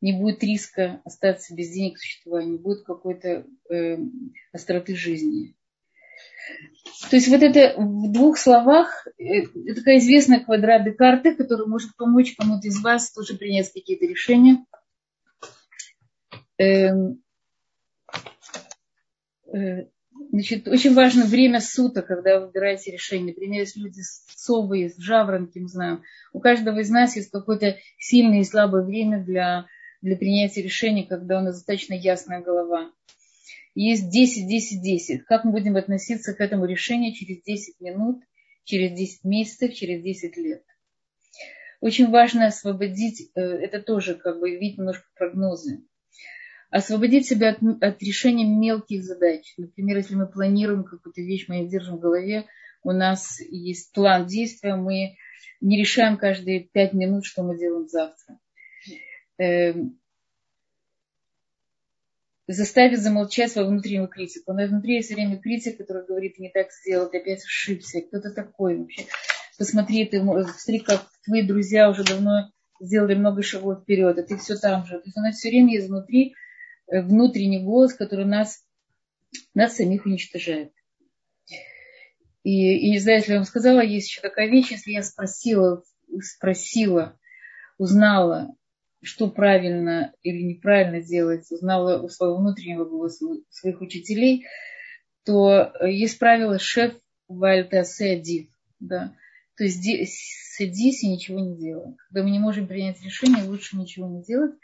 Не будет риска остаться без денег существования, не будет какой-то э, остроты жизни. То есть вот это в двух словах, э, это такая известная квадрат Декарта, который может помочь кому-то из вас тоже принять какие-то решения. Эм, э, Значит, очень важно время суток, когда вы выбираете решение. Например, если люди совы, жаворонки, не знаю, у каждого из нас есть какое-то сильное и слабое время для, для принятия решения, когда у нас достаточно ясная голова. Есть 10, 10, 10. Как мы будем относиться к этому решению через 10 минут, через 10 месяцев, через 10 лет? Очень важно освободить, э, это тоже как бы видеть немножко прогнозы освободить себя от, от решения мелких задач. Например, если мы планируем какую-то вещь, мы ее держим в голове, у нас есть план действия, мы не решаем каждые пять минут, что мы делаем завтра. Заставить замолчать свою внутреннюю критику. У нас внутри есть все время критик, который говорит, не так сделал, ты опять ошибся, кто-то такой вообще. Посмотри, ты, посмотри, как твои друзья уже давно сделали много шагов вперед, а ты все там же. То есть у нас все время есть внутри Э, внутренний голос, который нас, нас самих уничтожает. И, и не знаю, если я вам сказала, есть еще такая вещь, если я спросила, спросила, узнала, что правильно или неправильно делать, узнала у своего внутреннего голоса, у своих учителей, то э, есть правило шеф вальтасе адив. Да? То есть садись и ничего не делай. Когда мы не можем принять решение, лучше ничего не делать,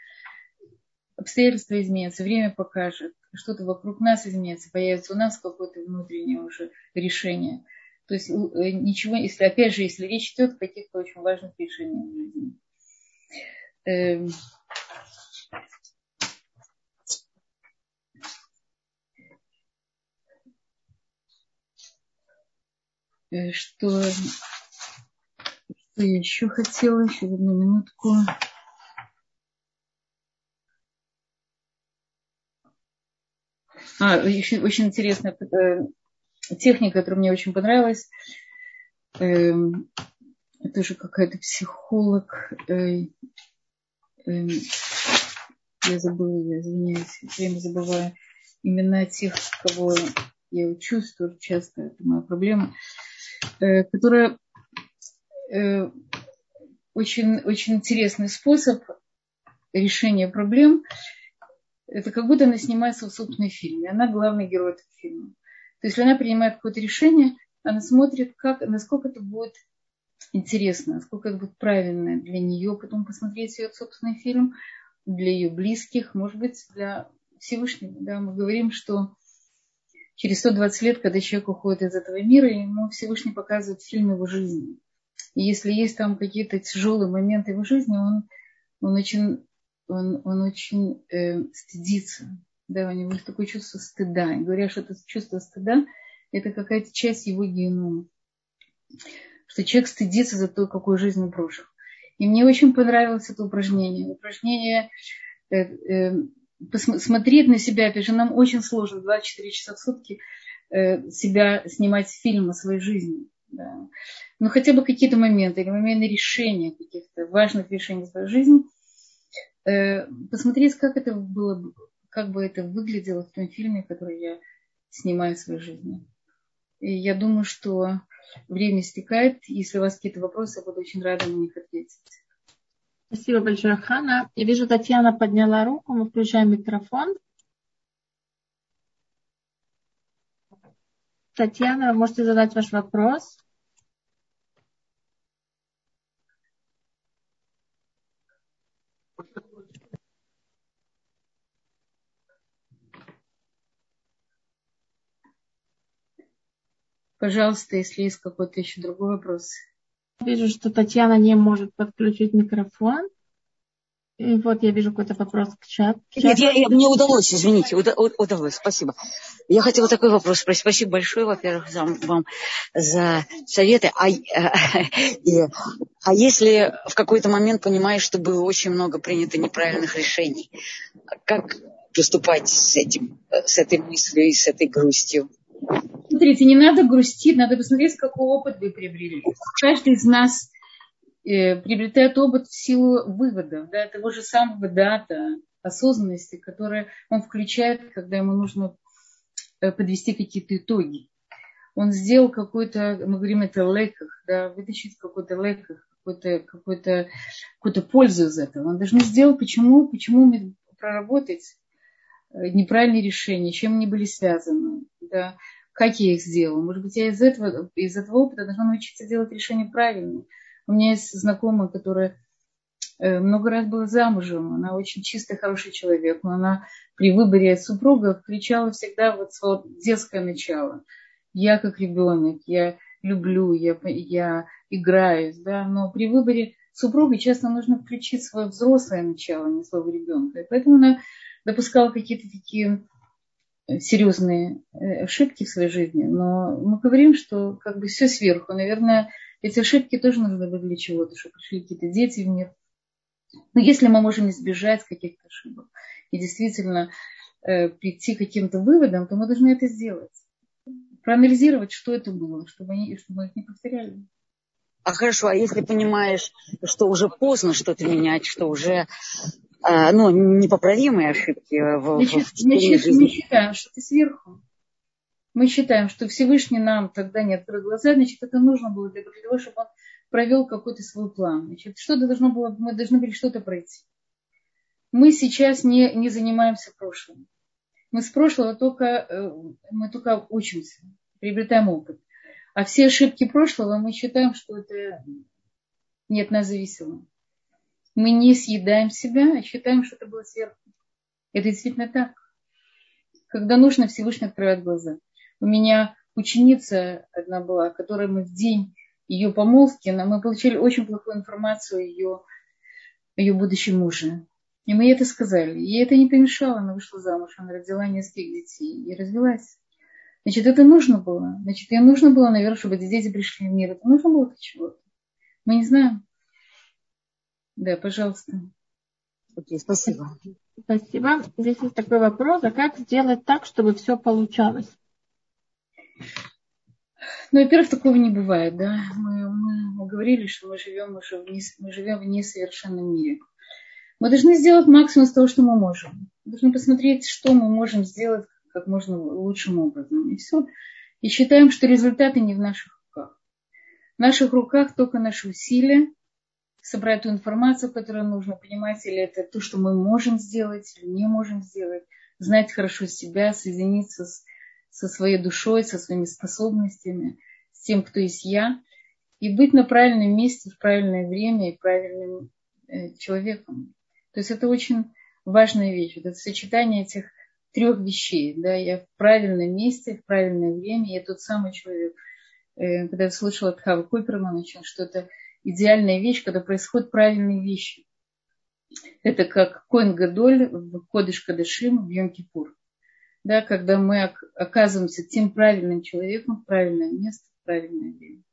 обстоятельства изменятся, время покажет, что-то вокруг нас изменится, появится у нас какое-то внутреннее уже решение. То есть э, ничего, если, опять же, если речь идет о каких-то очень важных решениях в жизни. Эм. Э, что, что я еще хотела? Еще одну минутку. А, очень, очень интересная э, техника, которая мне очень понравилась. Э, это же какая-то психолог. Э, э, я забыла, я извиняюсь, время забываю имена тех, кого я учусь, часто это моя проблема, э, которая э, очень, очень интересный способ решения проблем – это как будто она снимается в собственной фильме. Она главный герой этого фильма. То есть, если она принимает какое-то решение, она смотрит, как, насколько это будет интересно, насколько это будет правильно для нее, потом посмотреть ее собственный фильм, для ее близких, может быть, для Всевышнего. Да, мы говорим, что через 120 лет, когда человек уходит из этого мира, ему Всевышний показывает фильм его жизни. И если есть там какие-то тяжелые моменты его жизни, он, он очень он, он очень э, стыдится. Да, у него есть такое чувство стыда. И говорят, что это чувство стыда – это какая-то часть его генома. Что человек стыдится за то, какую жизнь он прожил. И мне очень понравилось это упражнение. Упражнение э, э, посмотреть на себя. Опять же, нам очень сложно 24 часа в сутки э, себя снимать фильм о своей жизни. Да. Но хотя бы какие-то моменты или моменты решения каких-то важных решений в своей жизни – Э, посмотреть, как это было, как бы это выглядело в том фильме, который я снимаю в своей жизни. И я думаю, что время истекает. Если у вас какие-то вопросы, я буду очень рада на них ответить. Спасибо большое, Хана. Я вижу, Татьяна подняла руку. Мы включаем микрофон. Татьяна, вы можете задать ваш вопрос. Пожалуйста, если есть какой-то еще другой вопрос. Вижу, что Татьяна не может подключить микрофон. И вот я вижу какой-то вопрос к чату. Нет, я, я, мне удалось, извините, уда, удалось, спасибо. Я хотела такой вопрос спросить. Спасибо большое, во-первых, за, вам за советы. А, и, а если в какой-то момент понимаешь, что было очень много принято неправильных решений, как поступать с этим, с этой мыслью и с этой грустью? Смотрите, не надо грустить, надо посмотреть, какой опыт вы приобрели. Каждый из нас э, приобретает опыт в силу выводов, да, того же самого дата, осознанности, которую он включает, когда ему нужно э, подвести какие-то итоги. Он сделал какой-то, мы говорим это леках, да, вытащить какой-то леках, какую-то какую -то, какую -то пользу из этого. Он должен сделать, почему, почему проработать неправильные решения, чем они были связаны, да, как я их сделала. Может быть, я из этого, из этого опыта должна научиться делать решения правильно. У меня есть знакомая, которая э, много раз была замужем. Она очень чистый, хороший человек. Но она при выборе супруга включала всегда вот свое детское начало. Я как ребенок, я люблю, я, я играюсь, да, но при выборе супруга часто нужно включить свое взрослое начало, не своего ребенка. И поэтому она допускала какие-то такие серьезные э, ошибки в своей жизни, но мы говорим, что как бы все сверху. Наверное, эти ошибки тоже нужны были для чего-то, чтобы пришли какие-то дети в мир. Но если мы можем избежать каких-то ошибок и действительно э, прийти к каким-то выводам, то мы должны это сделать. Проанализировать, что это было, чтобы, они, чтобы мы их не повторяли. А хорошо, а если понимаешь, что уже поздно что-то менять, что уже а, ну, непоправимые ошибки в, Значит, в мы, жизни. мы считаем, что ты сверху. Мы считаем, что Всевышний нам тогда не открыл глаза, значит, это нужно было для того, чтобы он провел какой-то свой план. Значит, что-то должно было, мы должны были что-то пройти. Мы сейчас не, не занимаемся прошлым. Мы с прошлого только, э, мы только учимся, приобретаем опыт. А все ошибки прошлого мы считаем, что это не от нас зависело мы не съедаем себя, а считаем, что это было сверху. Это действительно так. Когда нужно, Всевышний открывает глаза. У меня ученица одна была, которой мы в день ее помолвки, мы получили очень плохую информацию о ее, о ее будущем муже. И мы ей это сказали. Ей это не помешало, она вышла замуж, она родила нескольких детей и развелась. Значит, это нужно было. Значит, ей нужно было, наверное, чтобы эти дети пришли в мир. Это нужно было для чего-то. Мы не знаем. Да, пожалуйста. Окей, спасибо. Спасибо. Здесь есть такой вопрос. А как сделать так, чтобы все получалось? Ну, во-первых, такого не бывает, да. Мы, мы, мы говорили, что мы живем уже в, не, мы живем в несовершенном мире. Мы должны сделать максимум из того, что мы можем. Мы должны посмотреть, что мы можем сделать как можно лучшим образом. И все. И считаем, что результаты не в наших руках. В наших руках только наши усилия, собрать ту информацию, которую нужно, понимать, или это то, что мы можем сделать или не можем сделать, знать хорошо себя, соединиться с, со своей душой, со своими способностями, с тем, кто есть я, и быть на правильном месте в правильное время и правильным э, человеком. То есть это очень важная вещь. это сочетание этих трех вещей. Да, я в правильном месте, в правильное время, я тот самый человек. Э, когда я слышала от Хава Купермана, что это идеальная вещь, когда происходят правильные вещи. Это как Коин Гадоль в Кодыш Кадышим в Йом-Кипур. Да, когда мы оказываемся тем правильным человеком в правильное место, в правильное время.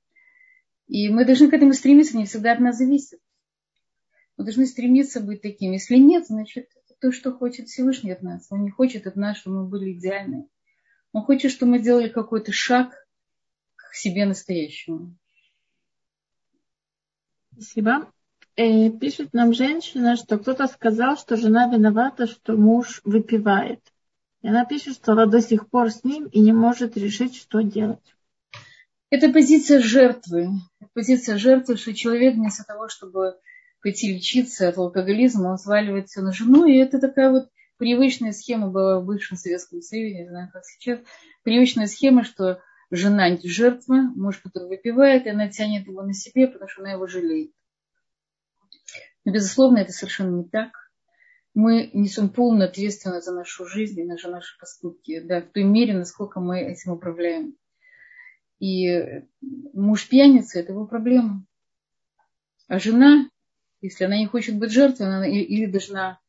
И мы должны к этому стремиться, не всегда от нас зависит. Мы должны стремиться быть таким. Если нет, значит, это то, что хочет Всевышний от нас. Он не хочет от нас, чтобы мы были идеальны. Он хочет, чтобы мы делали какой-то шаг к себе настоящему. Спасибо. Э, пишет нам женщина, что кто-то сказал, что жена виновата, что муж выпивает. И она пишет, что она до сих пор с ним и не может решить, что делать. Это позиция жертвы. Позиция жертвы, что человек вместо того, чтобы пойти лечиться от алкоголизма, он сваливает все на жену. И это такая вот привычная схема была в бывшем Советском Союзе, не знаю, как сейчас. Привычная схема, что жена жертва, муж, который выпивает, и она тянет его на себе, потому что она его жалеет. Но, безусловно, это совершенно не так. Мы несем полную ответственность за нашу жизнь и за наши поступки, да, в той мере, насколько мы этим управляем. И муж пьяница – это его проблема. А жена, если она не хочет быть жертвой, она или должна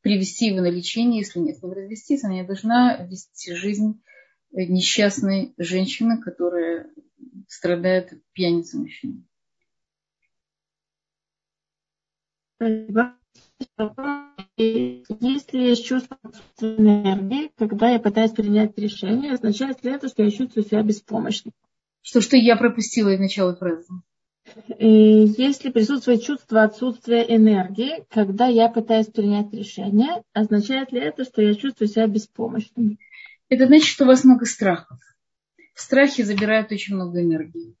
привести его на лечение, если нет, ним развестись, она не должна вести жизнь несчастной женщины, которая страдает от пьяницы мужчины. Если есть чувство энергии, когда я пытаюсь принять решение, означает ли это, что я чувствую себя беспомощной? Что, что я пропустила из начала фразы? Если присутствует чувство отсутствия энергии, когда я пытаюсь принять решение, означает ли это, что я чувствую себя беспомощной? Это значит, что у вас много страхов. В страхе забирают очень много энергии.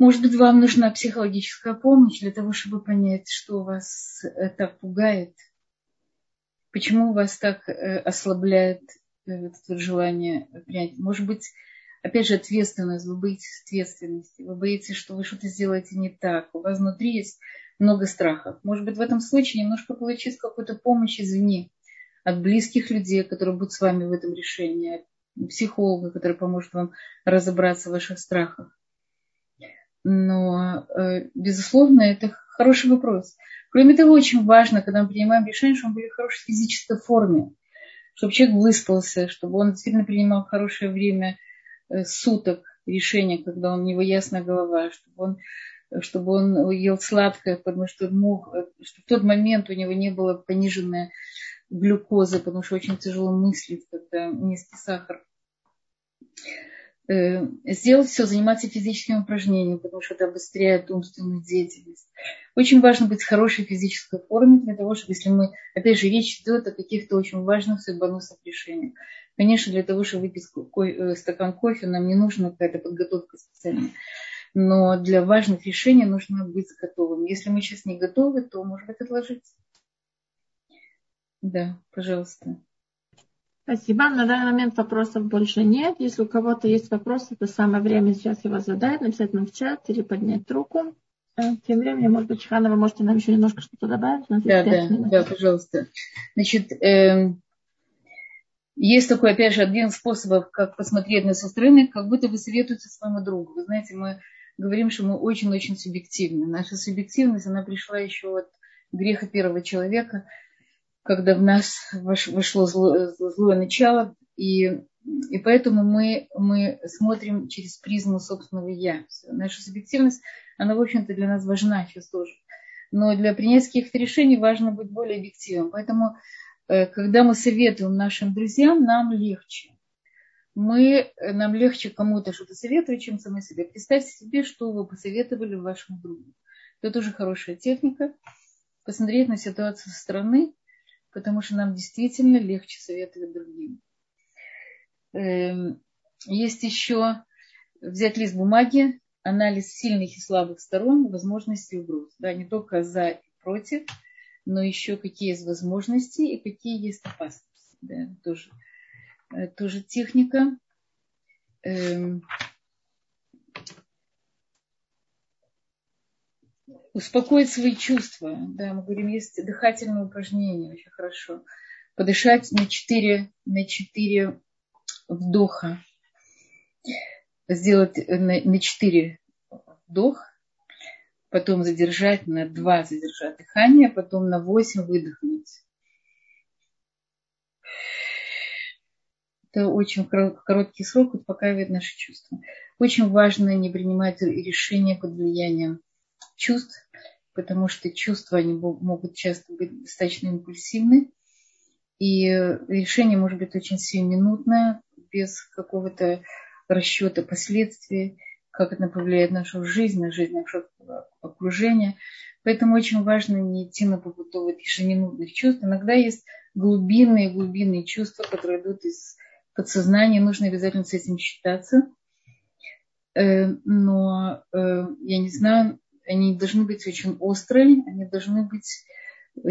Может быть, вам нужна психологическая помощь для того, чтобы понять, что вас э, так пугает, почему вас так э, ослабляет э, это желание принять. Может быть, опять же, ответственность, вы боитесь ответственности, вы боитесь, что вы что-то сделаете не так, у вас внутри есть много страхов. Может быть, в этом случае немножко получить какую-то помощь извне от близких людей, которые будут с вами в этом решении, от психолога, который поможет вам разобраться в ваших страхах. Но, э, безусловно, это хороший вопрос. Кроме того, очень важно, когда мы принимаем решение, чтобы он был в хорошей физической форме, чтобы человек выспался, чтобы он действительно принимал хорошее время э, суток решения, когда у него ясная голова, чтобы он чтобы он ел сладкое, потому что мог, э, что в тот момент у него не было пониженное глюкозы, потому что очень тяжело мыслить, когда низкий сахар. Э, сделать все, заниматься физическими упражнениями, потому что это обостряет умственную деятельность. Очень важно быть в хорошей физической форме для того, чтобы, если мы, опять же, речь идет о каких-то очень важных судьбоносных решениях. Конечно, для того, чтобы выпить э, стакан кофе, нам не нужна какая-то подготовка специальная. Но для важных решений нужно быть готовым. Если мы сейчас не готовы, то, может быть, отложить. Да, пожалуйста. Спасибо. На данный момент вопросов больше нет. Если у кого-то есть вопросы, то самое время сейчас его задать, написать нам в чат или поднять руку. Э, тем временем, может быть, Чхана, вы можете нам еще немножко что-то добавить? Да, да, да, пожалуйста. Значит, э, есть такой, опять же, один из способов, как посмотреть на со стороны, как будто вы советуете своему другу. Вы знаете, мы говорим, что мы очень-очень субъективны. Наша субъективность, она пришла еще от греха первого человека – когда в нас вошло злое, злое начало, и, и поэтому мы, мы смотрим через призму собственного «я». Наша субъективность, она, в общем-то, для нас важна сейчас тоже. Но для принятия каких-то решений важно быть более объективным. Поэтому, э, когда мы советуем нашим друзьям, нам легче. Мы, нам легче кому-то что-то советовать, чем самой себе. Представьте себе, что вы посоветовали вашему другу. Это тоже хорошая техника. Посмотреть на ситуацию со стороны потому что нам действительно легче советовать другим. Эм, есть еще взять лист бумаги, анализ сильных и слабых сторон, возможностей и угроз. Да, не только за и против, но еще какие есть возможности и какие есть опасности. Да, тоже, э, тоже техника. Эм, успокоить свои чувства. Да, мы говорим, есть дыхательное упражнение, очень хорошо. Подышать на четыре, на четыре вдоха. Сделать на, на 4 вдох, потом задержать на два задержать дыхание, потом на восемь выдохнуть. Это очень короткий срок успокаивает наши чувства. Очень важно не принимать решения под влиянием чувств, потому что чувства они могут часто быть достаточно импульсивны. И решение может быть очень сиюминутное, без какого-то расчета последствий, как это повлияет на нашу жизнь, на жизнь нашего окружения. Поэтому очень важно не идти на поводу вот ежеминутных чувств. Иногда есть глубинные, глубинные чувства, которые идут из подсознания. Нужно обязательно с этим считаться. Э, но э, я не знаю, они должны быть очень острые, они должны быть,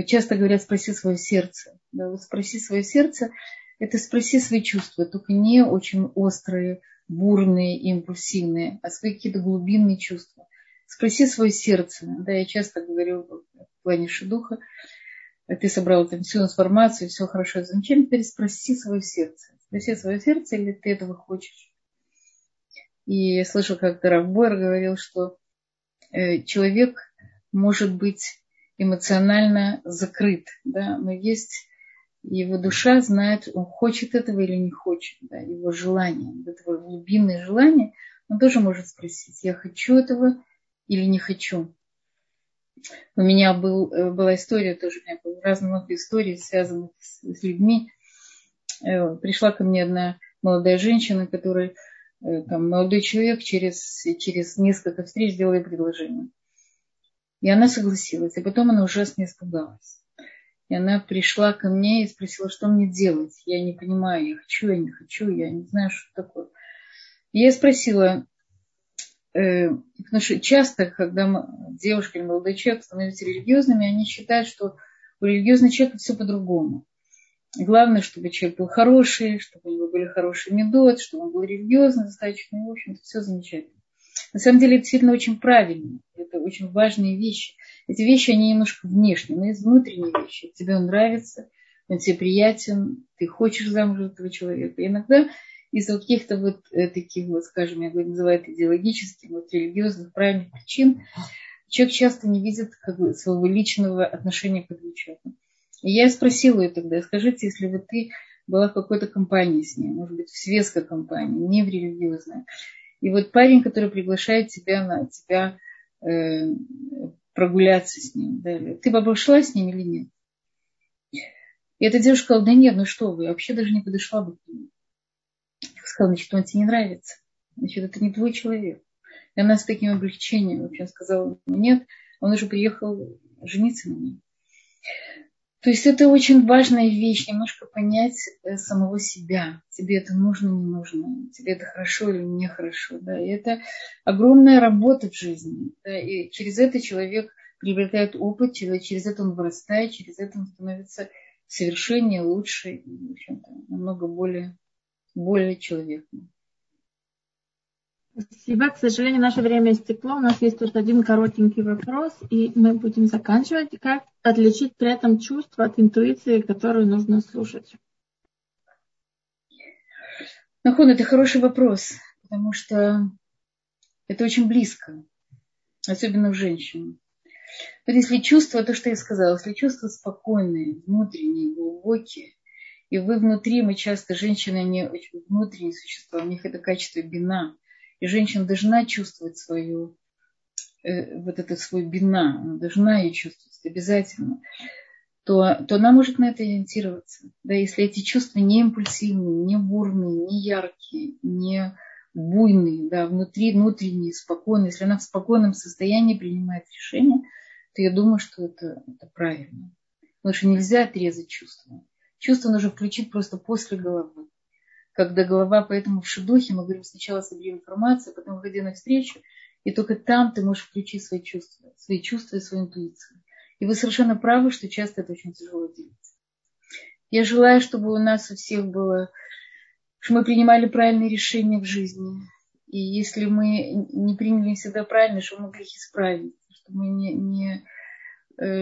часто говорят, спроси свое сердце. Да, вот спроси свое сердце, это спроси свои чувства, только не очень острые, бурные, импульсивные, а свои какие-то глубинные чувства. Спроси свое сердце. Да, я часто говорю в плане шедуха, ты собрал там всю информацию, все хорошо, зачем теперь спроси свое сердце? Спроси свое сердце, или ты этого хочешь? И я слышал, как Равбойер говорил, что человек может быть эмоционально закрыт, да, но есть его душа знает, он хочет этого или не хочет, да, его желание, это глубинное желание, он тоже может спросить, я хочу этого или не хочу. У меня был, э, была история тоже, у меня было разные много историй, связанных с, с людьми. Э, пришла ко мне одна молодая женщина, которая, э, там, молодой человек через, через несколько встреч сделал ей предложение. И она согласилась, и потом она ужасно испугалась. И она пришла ко мне и спросила, что мне делать. Я не понимаю, я хочу, я не хочу, я не знаю, что такое. И я спросила, э, потому что часто, когда девушка или молодой человек становятся религиозными, они считают, что у религиозного человека все по-другому. Главное, чтобы человек был хороший, чтобы у него были хорошие медот, чтобы он был религиозный достаточно, и, в общем-то, все замечательно. На самом деле это действительно очень правильно. Это очень важные вещи. Эти вещи, они немножко внешние, но есть внутренние вещи. Тебе он нравится, он тебе приятен, ты хочешь замуж этого человека. И иногда из-за каких-то вот э, таких вот, скажем, я называю это идеологических, вот религиозных, правильных причин, человек часто не видит как бы, своего личного отношения к этому человеку. И я спросила ее тогда, скажите, если вот ты была в какой-то компании с ним, может быть, в светской компании, не в религиозной, и вот парень, который приглашает тебя на тебя э, прогуляться с ним, да, ты бы обошла с ним или нет? И эта девушка сказала, да нет, ну что вы, я вообще даже не подошла бы к нему. Я сказала, значит, он тебе не нравится. Значит, это не твой человек. И она с таким облегчением вообще сказала, нет, он уже приехал жениться на ней. То есть это очень важная вещь, немножко понять э, самого себя. Тебе это нужно, не нужно, тебе это хорошо или нехорошо. Да? И это огромная работа в жизни. Да? И через это человек приобретает опыт, через это он вырастает, через это он становится совершеннее, лучше и, в общем-то, намного более, более человеком. Спасибо. К сожалению, наше время истекло. У нас есть тут один коротенький вопрос, и мы будем заканчивать. Как отличить при этом чувство от интуиции, которую нужно слушать? Нахон, это хороший вопрос, потому что это очень близко, особенно в женщин. Вот если чувство, то, что я сказала, если чувства спокойные, внутренние, глубокие, и вы внутри, мы часто, женщины, они очень внутренние существа, у них это качество бина – и женщина должна чувствовать свою, э, вот этот свой бина, она должна ее чувствовать обязательно, то, то она может на это ориентироваться. Да, если эти чувства не импульсивные, не бурные, не яркие, не буйные, да, внутри, внутренние, спокойные, если она в спокойном состоянии принимает решение, то я думаю, что это, это правильно. Потому что нельзя отрезать чувства. Чувства нужно включить просто после головы когда голова, поэтому в шедухе мы говорим сначала собери информацию, потом выходи на встречу, и только там ты можешь включить свои чувства, свои чувства и свою интуицию. И вы совершенно правы, что часто это очень тяжело делать. Я желаю, чтобы у нас у всех было, чтобы мы принимали правильные решения в жизни. И если мы не приняли всегда правильно, чтобы мы могли их исправить, чтобы мы не, не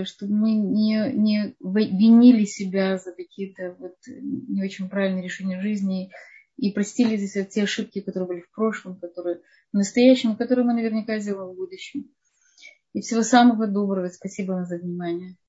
чтобы мы не, не винили себя за какие-то вот не очень правильные решения жизни и простили здесь те ошибки, которые были в прошлом, которые в настоящем, которые мы наверняка сделаем в будущем. И всего самого доброго. Спасибо вам за внимание.